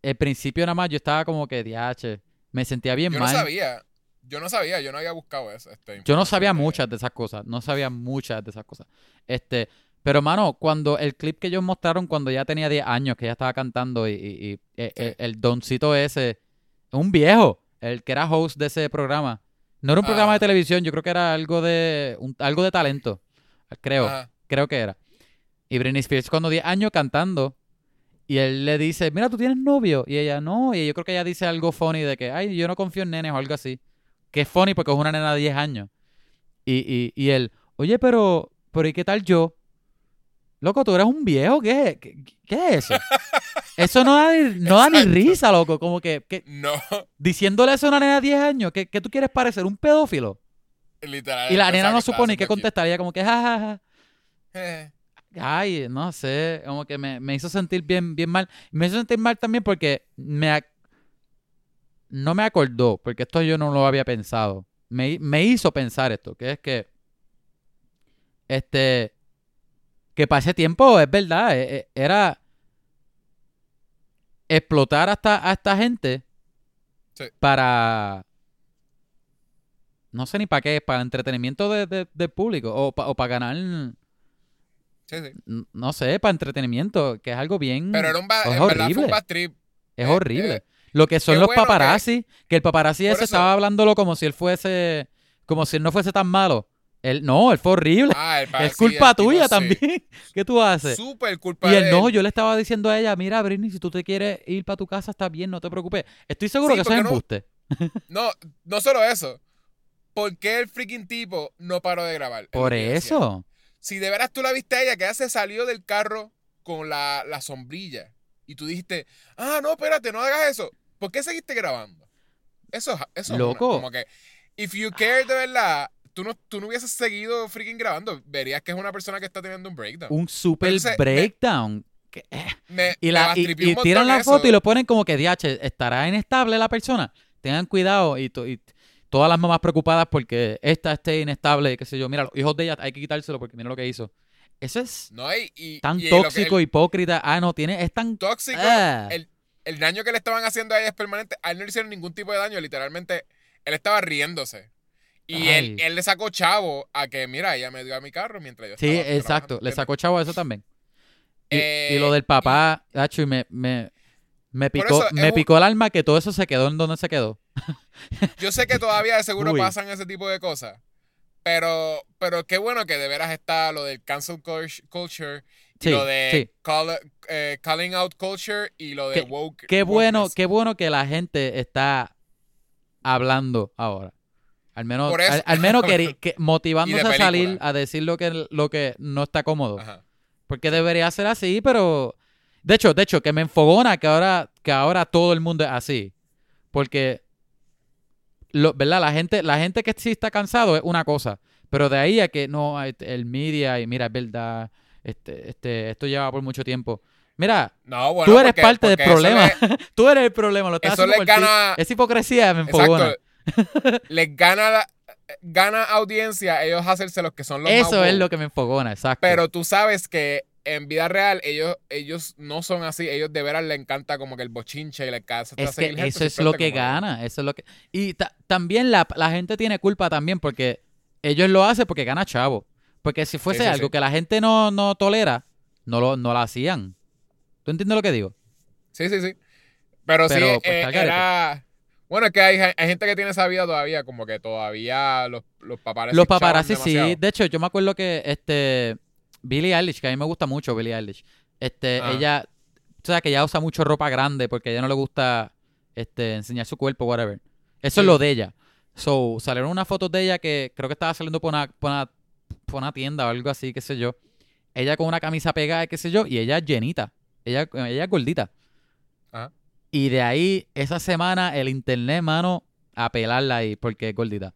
el principio nada más yo estaba como que, diache, me sentía bien Yo no mal. sabía. Yo no sabía, yo no había buscado eso. este, Yo no sabía muchas de esas cosas, no sabía muchas de esas cosas. Este, pero mano, cuando el clip que ellos mostraron cuando ya tenía 10 años, que ella estaba cantando y, y- y, eh, Sí. el, el doncito ese, un viejo, el que era host de ese programa. No era un programa Ah. de televisión, yo creo que era algo de un- algo de talento. Creo, creo que era. Y Britney Spears cuando 10 años cantando y él le dice, "Mira, tú tienes novio." Y ella, "No." Y yo creo que ella dice algo funny de que, "Ay, yo no confío en nenes" o algo así. Que es funny porque es una nena de 10 años. Y, y, y él, oye, pero, pero ¿y qué tal yo? Loco, tú eres un viejo, ¿qué, qué, qué es eso? Eso no da ni, no da ni risa, loco. Como que, que No, diciéndole eso a una nena de 10 años, ¿qué, qué tú quieres parecer? ¿Un pedófilo? literal. Y la nena no que estaba supone qué cute. contestaría, como que, jajaja. Eh, Ay, no sé, como que me, me hizo sentir bien, bien mal. Me hizo sentir mal también porque me no me acordó, porque esto yo no lo había pensado. Me, me hizo pensar esto, que es que este que para ese tiempo es verdad, e- e- era explotar hasta a esta gente Sí. para no sé ni para qué, para entretenimiento de- de- del público o para ganar sí, sí. n- no sé, para entretenimiento, que es algo bien... Pero era un es fue horrible. un trip. es eh, horrible. eh, Lo que son los bueno paparazzi, que, el paparazzi Por ese eso- estaba hablándolo como si él fuese, como si él no fuese tan malo. Él, no, él fue horrible. Ah, es culpa tuya también. ¿Qué tú haces? Súper culpa Y de él, no, él. yo le estaba diciendo a ella, mira, Britney, si tú te quieres ir para tu casa, está bien, no te preocupes. Estoy seguro Sí, que eso es porque no- embuste. No, no solo eso. ¿Por qué el freaking tipo no paró de grabar? Por eso. Si de veras tú la viste a ella, que ella se salió del carro con la, la sombrilla. Y tú dijiste, ah, no, espérate, no hagas eso. ¿Por qué seguiste grabando? Eso, es- eso es una, Loco. como que, if you care de verdad, tú no, tú no hubieses seguido freaking grabando. Verías que es una persona que está teniendo un breakdown. Un super Entonces, breakdown. Eh, Me, Y, la, y, y tiran la eso. foto y lo ponen como que, DH, ¿estará inestable la persona? Tengan cuidado y todas las mamás preocupadas porque esta esté inestable, qué sé yo. Mira, los hijos de ella hay que quitárselo porque mira lo que hizo. Eso es No, y, y- tan y tóxico, el hipócrita. Ah, no, tiene, es tan... tóxico, Ah. el, el daño que le estaban haciendo a ella es permanente. A él no le hicieron ningún tipo de daño, literalmente. Él estaba riéndose. Y él, él le sacó chavo a que, mira, ella me dio a mi carro mientras yo Sí, estaba exacto. trabajando, Le sacó chavo a eso también. Y, Eh, y lo del papá, Hacho, y me, me, me picó, me un- picó el alma que todo eso se quedó en donde se quedó. Yo sé que todavía de seguro Uy. pasan ese tipo de cosas. Pero, pero qué bueno que de veras está lo del cancel cul- culture y lo de sí. call- eh, calling out culture y lo de Qué- woke. Qué bueno, wokeness. qué bueno que la gente está hablando ahora. Al menos, eso- al, al menos que- motivándose a salir a decir lo que, lo que no está cómodo. Ajá. Porque debería ser así, pero. De hecho, de hecho, que me enfogona que ahora, que ahora todo el mundo es así. Porque. Lo, ¿Verdad? La gente, la gente que sí está cansado es una cosa. Pero de ahí a que no, este, el media, y mira, es verdad, este, este, esto lleva por mucho tiempo. Mira, No, bueno, tú eres porque- parte del porque problema. le- tú eres el problema, lo estás Eso haciendo les por ti. gana. Esa hipocresía me enfogona. Exacto. les gana, la- gana audiencia ellos hacerse los que son los más Eso es lo que me enfogona, exacto. Pero tú sabes que en vida real ellos, ellos no son así. Ellos de veras les encanta como que el bochinche y les encanta Es que gente, eso es lo que gana, eso es lo que... Y ta- también la, la gente tiene culpa también porque ellos lo hacen porque gana chavo. Porque si fuese Sí, sí, algo sí. que la gente no, no tolera, no lo, no lo hacían. ¿Tú entiendes lo que digo? Sí, sí, sí. Pero, Pero, sí, pues, eh, era... Bueno, es que hay, hay gente que tiene esa vida todavía, como que todavía los, los paparazzi Los paparazzi sí. De hecho, yo me acuerdo que este Billie Eilish, que a mí me gusta mucho Billie Eilish, este, Ah. ella, o sea, que ella usa mucho ropa grande porque a ella no le gusta este, enseñar su cuerpo, whatever. Eso Sí. es lo de ella. So, salieron unas fotos de ella que creo que estaba saliendo por una, por una, por una tienda o algo así, qué sé yo. Ella con una camisa pegada, qué sé yo, y ella llenita. Ella, ella es gordita. Ajá. Y de ahí, esa semana, el internet, mano, a pelarla ahí porque es gordita.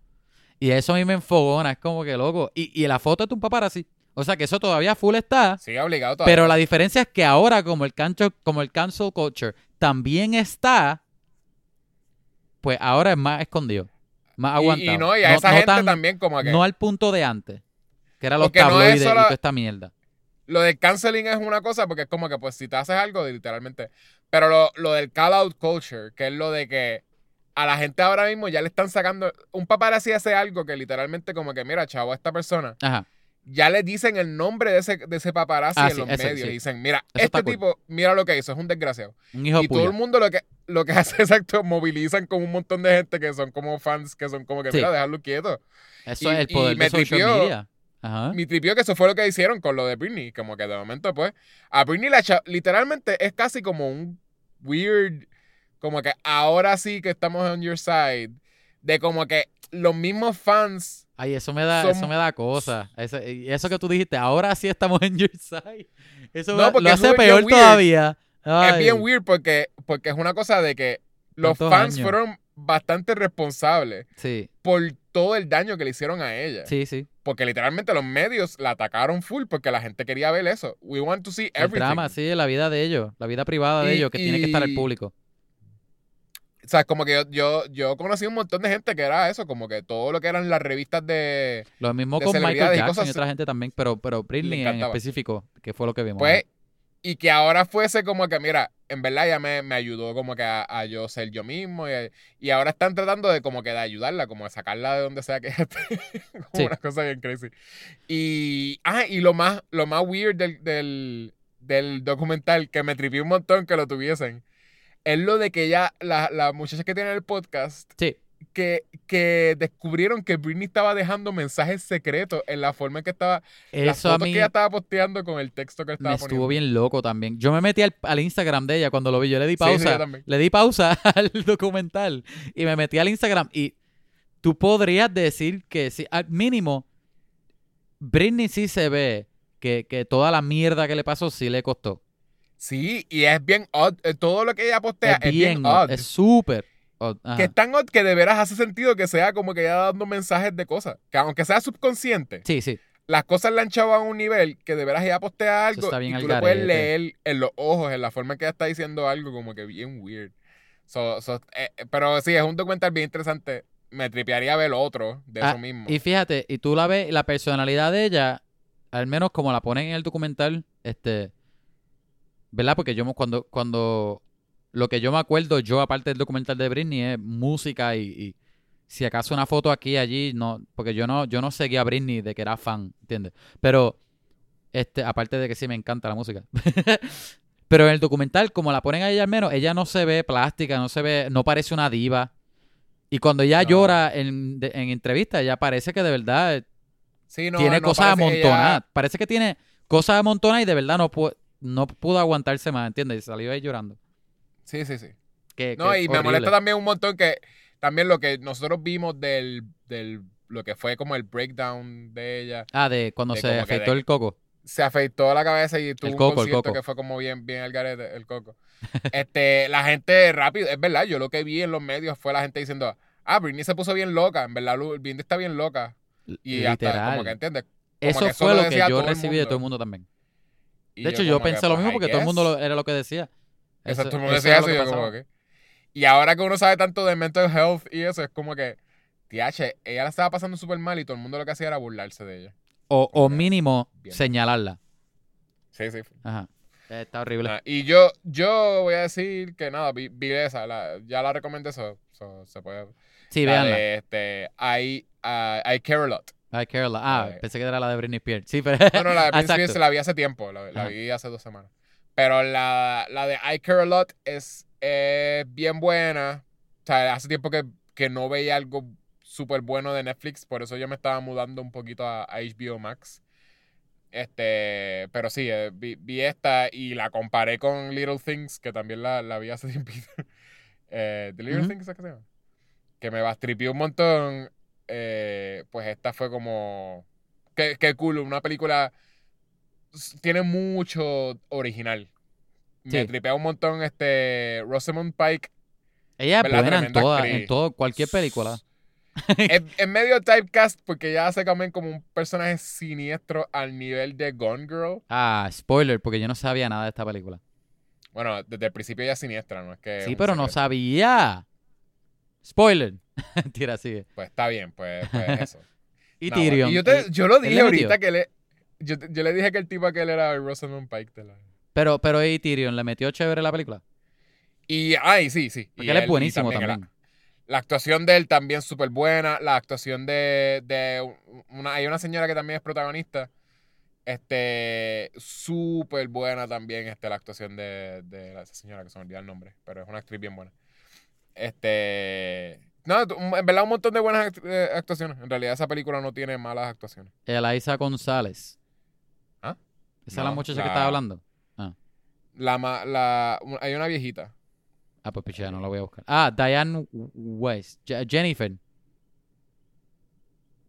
Y eso a mí me enfogona, es como que loco. Y, y la foto es de un paparazzi. O sea que eso todavía full está. Sí, obligado todavía. Pero la diferencia es que ahora, como el, cancho, como el cancel culture también está, pues ahora es más escondido. Más aguantado. Y, no, y a esa gente tan- también como que... No al punto de antes. Que era los Porque no es tabloides y toda esta mierda. Lo del canceling es una cosa porque es como que pues si te haces algo, literalmente. Pero lo, lo del call out culture, que es lo de que a la gente ahora mismo ya le están sacando... Un paparazzi hace algo que literalmente como que, mira, chavo, a esta persona... Ajá. Ya le dicen el nombre de ese, de ese paparazzi Ah, en sí, los ese, medios. sí. Y dicen, mira, Eso este cool. tipo, mira lo que hizo, es un desgraciado. Un hijo y todo el mundo lo que, lo que hace exacto, movilizan con un montón de gente que son como fans, que son como que, Sí. mira, dejarlo quieto. Eso y- es el y poder me de social tripió- media. Ajá. Mi tripió que eso fue lo que hicieron con lo de Britney. Como que de momento, pues, a Britney la literalmente es casi como un weird, como que ahora sí que estamos on your side. De como que los mismos fans Ay, eso me da, Son- eso me da cosa. Eso, y eso que tú dijiste, ahora sí estamos en your side. Eso No, lo hace peor weird. todavía. Es bien weird porque, porque es una cosa de que los ¿Cuántos fans años? fueron bastante responsables Sí, por todo el daño que le hicieron a ella. sí, sí. Porque literalmente los medios la atacaron full porque la gente quería ver eso. We want to see El everything. drama, sí, la vida de ellos, la vida privada de Y- ellos, que tiene que estar y- público. O sea, como que yo, yo, yo conocí un montón de gente que era eso, como que todo lo que eran las revistas de... Lo mismo de con Michael y Jackson y, cosas- otra gente también, pero, pero Britney en específico, que fue lo que vimos. Pues, y que ahora fuese como que, mira, en verdad ya me, me ayudó como que a, a yo ser yo mismo y, y ahora están tratando de como que de ayudarla, como de sacarla de donde sea que esté. como Sí. una cosa bien crazy. Y, ah, y lo más, lo más weird del, del, del documental que me tripió un montón que lo tuviesen, es lo de que ya la- las muchachas que tienen el podcast Sí, que, que descubrieron que Britney estaba dejando mensajes secretos en la forma en que estaba, las eso a mí que ella estaba posteando con el texto que me estaba estuvo poniendo. bien loco también. Yo me metí al, al Instagram de ella cuando lo vi, yo le di Sí, sí, yo pausa, le di pausa al documental y me metí al Instagram y tú podrías decir que sí, al mínimo, Britney sí se ve que, que toda la mierda que le pasó sí le costó. Sí, y es bien odd. eh, Todo lo que ella postea es es, bien, bien, odd. es súper odd. Ajá. que es tan odd que de veras hace sentido que sea como que ella dando mensajes de cosas. Que aunque sea subconsciente, Sí, sí. las cosas le han echado a un nivel que de veras ella postea algo y tú lo puedes leer en los ojos, en la forma en que ella está diciendo algo como que bien weird. So- so, eh, eh, pero sí, es un documental bien interesante. Me tripearía ver otro de Ah, eso mismo. Y fíjate, y tú la ves, la personalidad de ella, al menos como la ponen en el documental, este, ¿verdad? Porque yo cuando, cuando lo que yo me acuerdo, yo aparte del documental de Britney, es música y, y si acaso una foto aquí y allí, no, porque yo no, yo no seguía a Britney de que era fan, ¿entiendes? Pero, este, aparte de que sí me encanta la música. Pero en el documental, como la ponen a ella al menos, ella no se ve plástica, no se ve, no parece una diva. Y cuando ella No. llora en, de- en entrevista, ella parece que de verdad Sí, no, tiene no cosas ella- amontonadas. Parece que tiene cosas amontonadas y de verdad no, pu- no pudo aguantarse más, ¿entiendes? Y salió ahí llorando. Sí, sí, sí. Que, No, que y me molesta también un montón que también lo que nosotros vimos del, del lo que fue como el breakdown de ella. Ah, de cuando de se afeitó de- el coco. Se afeitó la cabeza y tuvo El un coco, el concierto coco. que fue como bien, bien el garete, el coco. este, la gente rápido, es verdad, yo lo que vi en los medios fue la gente diciendo, ah, Britney se puso bien loca, en verdad, Britney está bien loca. Y hasta Literal. como que entiendes. como Eso que eso fue lo lo que yo el recibí de todo el mundo también. Y De hecho, yo que, pensé lo pues, mismo porque todo el mundo lo- era lo que decía. Eso, Eso- todo el mundo decía eso y yo como que... Y ahora que uno sabe tanto de mental health y eso, es como que... TH, ella la estaba pasando súper mal y todo el mundo lo que hacía era burlarse de ella. O, mínimo Bien. señalarla. Sí, sí. Ajá. Eh, Está horrible. Ah, y yo, yo voy a decir que nada, vi, vi esa, la- ya la recomendé eso. so, se puede. sí, de, este, I, ah, I Care a Lot. I care a lot. Ah, Eh, pensé que era la de Britney Spears. Sí, pero. No, no, la de Exacto. Spears la vi hace tiempo, la, la vi hace dos semanas. Pero la, la de I Care a Lot es eh, bien buena. O sea, hace tiempo que, que no veía algo súper bueno de Netflix, por eso yo me estaba mudando un poquito a, a HBO Max. Este, pero sí, eh, vi, vi esta y la comparé con Little Things, que también la, la vi hace tiempito. Eh, ¿The Little Ujú. Things es que se llama? Que me bastripió un montón. Eh, pues esta fue como... Qué, qué cool, una película... Tiene mucho original. Me Sí. tripea un montón este Rosamund Pike. Ella es en toda, en todo, cualquier película. es, es medio typecast porque ella hace también como un personaje siniestro al nivel de Gone Girl. Ah, spoiler, porque yo no sabía nada de esta película. Bueno, desde el principio ella es siniestra, ¿no? Es que Sí, pero no secreto. sabía. Spoiler. Tira, sigue. Pues está bien, pues, pues eso. Y No, bueno, Tyrion. y yo, te- yo lo dije ahorita que le... Yo, yo le dije que el tipo aquel era Rosamund Pike. de la- Pero, pero y Tyrion, ¿le metió chévere la película? Y, ay, sí, sí. Porque Y él es buenísimo la- también. La actuación de él también súper buena. La actuación de, de una, hay una señora que también es protagonista. Este, súper buena también este, la actuación de, de la- esa señora que se me olvidó el nombre, pero es una actriz bien buena. Este, no, en verdad un montón de buenas act- eh, actuaciones. En realidad esa película no tiene malas actuaciones. Eliza González. ¿Ah? ¿Esa es la muchacha la- que estaba hablando? La, ma- la, hay una viejita. Ah, pues pichea, no la voy a buscar. Ah, Diane West. Je- Jennifer.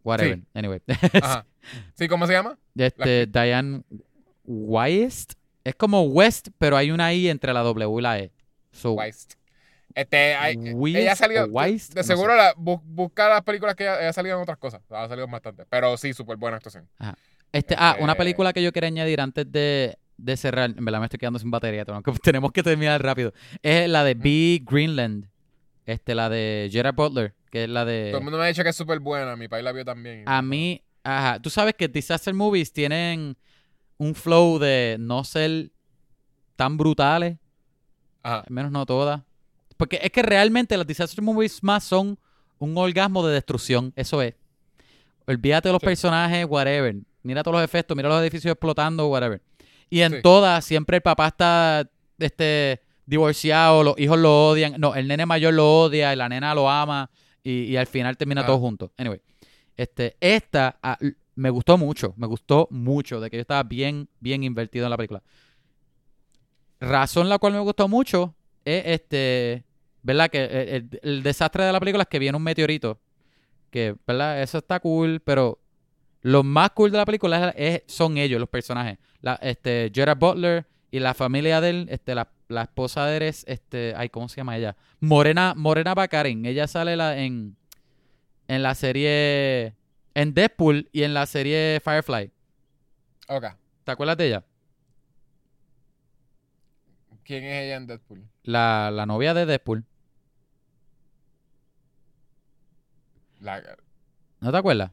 Whatever. Anyway. Ajá. ¿Sí, cómo se llama? este, Diane West. Es como West, pero hay una I entre la W y la E. So, Weist. Este, hay- Weist ella ha salido, Weist, de no seguro sé. la, bu- busca las películas que ella, ella ha salido en otras cosas, ha salido bastante, pero sí, súper buena actuación. Este, ah, Este- una película que yo quería añadir antes de, de cerrar. En verdad me estoy quedando sin batería. Tenemos que, tenemos que terminar rápido. Es la de B. Greenland. Este, la de Gerard Butler. Que es la de. Todo el mundo me ha dicho que es súper buena, mi país la vio también. A mí, ajá, tú sabes que disaster movies tienen un flow de no ser tan brutales, Ajá, al menos no todas. Porque es que realmente las disaster movies más son un orgasmo de destrucción, eso es. Olvídate de los Sí. personajes, whatever. Mira todos los efectos, mira los edificios explotando, whatever. Y en Sí. todas siempre el papá está este divorciado, los hijos lo odian, no, el nene mayor lo odia y la nena lo ama y, y al final termina Ah. todo juntos. Anyway, este, esta me gustó mucho, me gustó mucho de que yo estaba bien, bien invertido en la película. Razón la cual me gustó mucho es este, ¿verdad? Que el, el- el desastre de la película es que viene un meteorito, que, ¿verdad? Eso está cool, pero lo más cool de la película es, es- son ellos, los personajes. La, este, Gerard Butler y la familia de él, este, la, la esposa de él es, este, ay, ¿cómo se llama ella? Morena, Morena Baccarin. Ella sale la, en, en la serie, en Deadpool y en la serie Firefly. ok. ¿Te acuerdas de ella? ¿Quién es ella en Deadpool? La, la novia de Deadpool. La, ¿No te acuerdas?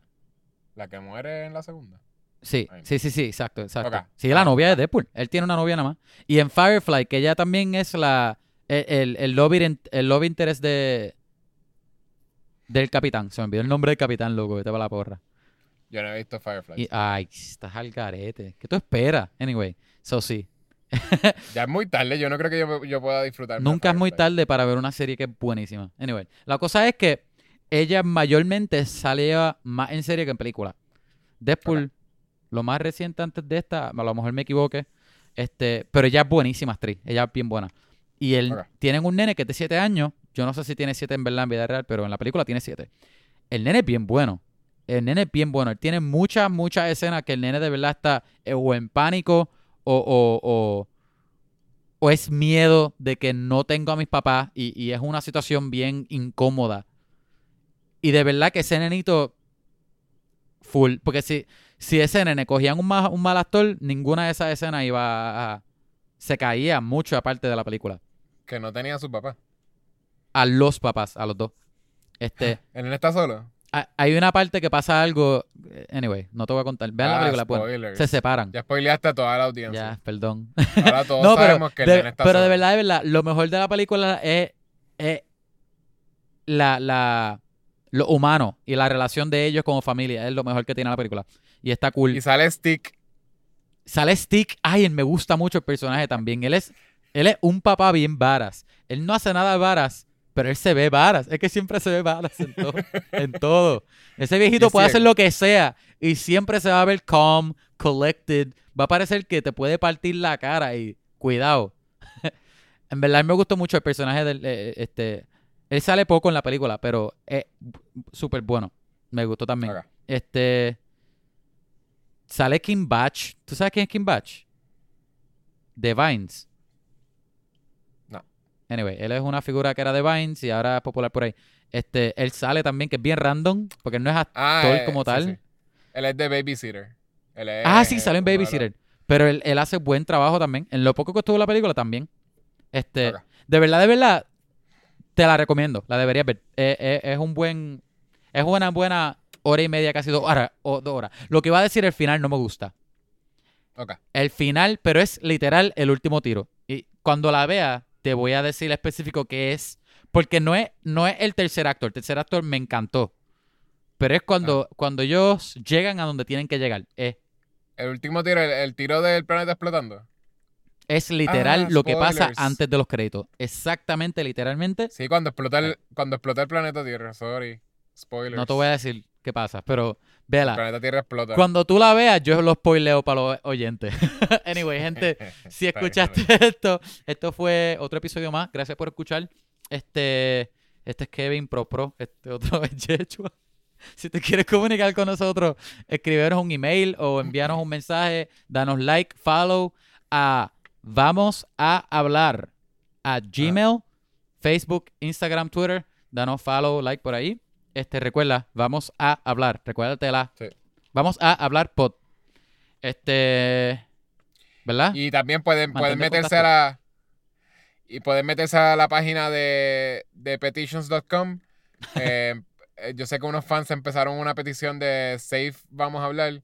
la que muere en la segunda. Sí, Ahí. sí, sí, sí, exacto, exacto. Sí, la Ah, novia de. Deadpool. Él tiene una novia nada más. Y en Firefly, que ella también es la El, el, el love, in- el love interest de. Del capitán. Se me olvidó el nombre del capitán, loco. Vete para la porra. Yo no he visto Firefly. Y, ay, estás al garete. ¿Qué tú esperas? Anyway, so sí. Ya es muy tarde, yo no creo que yo, yo pueda disfrutar. Nunca es muy tarde para ver una serie que es buenísima. Anyway, la cosa es que ella mayormente salía más en serie que en película. Deadpool, lo más reciente antes de esta, a lo mejor me equivoqué, este, pero ella es buenísima actriz, ella es bien buena. Y él, Ok. tienen un nene que es de 7 años, yo no sé si tiene 7 en verdad en vida real, pero en la película tiene 7. El nene es bien bueno. El nene es bien bueno. Él tiene muchas, muchas escenas que el nene de verdad está eh, o en pánico o, o, o, o es miedo de que no tengo a mis papás y, y es una situación bien incómoda. Y de verdad que ese nenito full, porque si, si ese nene cogían un, ma- un mal actor, ninguna de esas escenas iba a... Se caía mucho aparte de la película. Que no tenía a su papá. A los papás, a los dos. Este, ¿El nene está solo? ha- hay una parte que pasa algo... Anyway, no te voy a contar. Vean la Ah, película, pues. Se separan. Ya spoileaste a toda la audiencia. Ya, perdón. Ahora todos No, pero, sabemos que el de, nene está pero de verdad, de verdad, lo mejor de la película es, es la, la, lo humano y la relación de ellos como familia. Es lo mejor que tiene la película. Y está cool. Y sale Stick. Sale Stick. Ay, él me gusta mucho el personaje también. Él es, él es un papá bien varas. Él no hace nada de varas, pero él se ve varas. Es que siempre se ve varas en todo. en todo. Ese viejito puede hacer lo que sea y siempre se va a ver calm, collected. Va a parecer que te puede partir la cara y cuidado. en verdad me gustó mucho el personaje del eh, este él sale poco en la película, pero es súper bueno. Me gustó también. Este sale Kim Batch. ¿Tú sabes quién es Kim Batch? De Vines. No. Anyway, él es una figura que era de Vines y ahora es popular por ahí. Este, él sale también, que es bien random, porque él no es actor Ah, eh, como tal. sí. Él es de Babysitter. Él es, Ah, sí, salió en Babysitter. Pero él, él hace buen trabajo también. En lo poco que estuvo la película también. Este, de verdad, de verdad, te la recomiendo. La deberías ver. Eh, eh, es un buen, es una buena hora y media, casi dos horas, o dos horas. Lo que iba a decir el final no me gusta. Ok. El final, pero es literal el último tiro. Y cuando la vea, te voy a decir específico qué es. Porque no es, no es el tercer actor. El tercer actor me encantó. Pero es cuando, cuando ellos llegan a donde tienen que llegar. Es, El último tiro, el, el tiro del planeta explotando. Es literal Ah, lo que pasa antes de los créditos. Exactamente, literalmente. Sí, cuando explota el, cuando explota el planeta Tierra. Sorry. Spoilers. No te voy a decir qué pasa, pero El vela. planeta Tierra explota. Cuando tú la veas, yo lo spoileo para los oyentes. anyway, gente, si escuchaste esto, esto fue otro episodio más. Gracias por escuchar. Este, este es Kevin Pro Pro, este otro es Yechua. Si te quieres comunicar con nosotros, escribirnos un email o envíanos un mensaje, danos like, follow a Vamos a hablar a Gmail, Facebook, Instagram, Twitter. Danos follow, like por ahí. Este, recuerda, vamos a hablar. Recuérdatela. Sí. Vamos a hablar pod. Este, ¿verdad? Y también pueden, Mantente meterse a la. Y pueden meterse a la página de, de petitions.com. Eh, yo sé que unos fans empezaron una petición de Safe Vamos a hablar.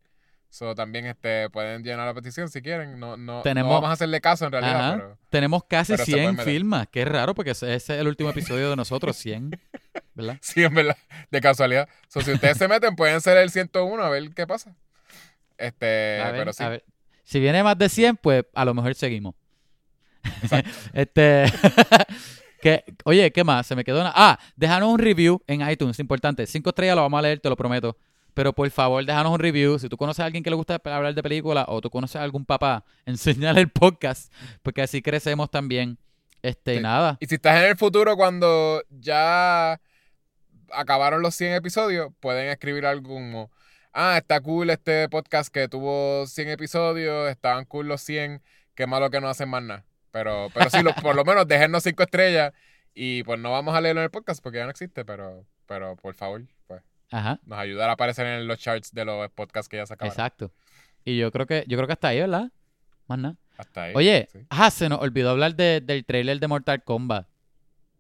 So, también este, pueden llenar la petición si quieren. No, no, no vamos a hacerle caso en realidad, pero. Tenemos casi pero se 100 pueden meter. firmas. Qué raro porque ese ese es el último episodio de nosotros, 100. ¿Verdad? Sí, en verdad, de casualidad. So, si ustedes se meten, pueden ser el 101 a ver qué pasa. Este, A ver, pero sí. a ver. Si viene más de 100, pues a lo mejor seguimos. este. que, oye, ¿qué más? Se me quedó una. Ah, déjanos un review en iTunes, importante. Cinco estrellas lo vamos a leer, te lo prometo. Pero por favor, déjanos un review. Si tú conoces a alguien que le gusta hablar de películas o tú conoces a algún papá, enseñale el podcast. Porque así crecemos también. Este, Sí. nada. Y si estás en el futuro cuando ya acabaron los 100 episodios, pueden escribir como, ah, está cool este podcast que tuvo 100 episodios, estaban cool los 100, qué malo que no hacen más nada. Pero, pero sí, lo- por lo menos déjennos 5 estrellas y pues no vamos a leerlo en el podcast porque ya no existe, pero, pero por favor, Ajá. nos ayudará a aparecer en los charts de los podcasts que ya se acabaron. Exacto. Y yo creo que, yo creo que hasta ahí, ¿verdad? Más nada. Hasta ahí. Oye, sí. ajá, se nos olvidó hablar de- del trailer de Mortal Kombat.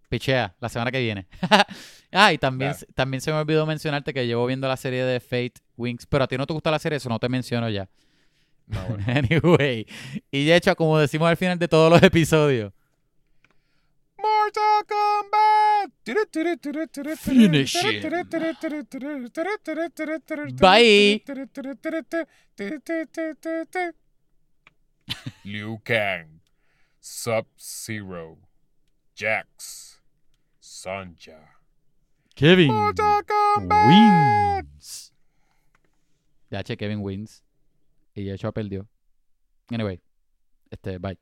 Pichea, la semana que viene. ah, y también, Claro. también se me olvidó mencionarte que llevo viendo la serie de Fate Wings, pero a ti no te gusta la serie, eso no te menciono ya. No, bueno. anyway, y de hecho, como decimos al final de todos los episodios, Mortal Kombat. Finish Bye. Liu Kang, Sub-Zero, Jax, Sanja. Kevin Mortal Kombat. wins. Ya che, Kevin wins. Y Joshua perdió. Anyway, este, bye.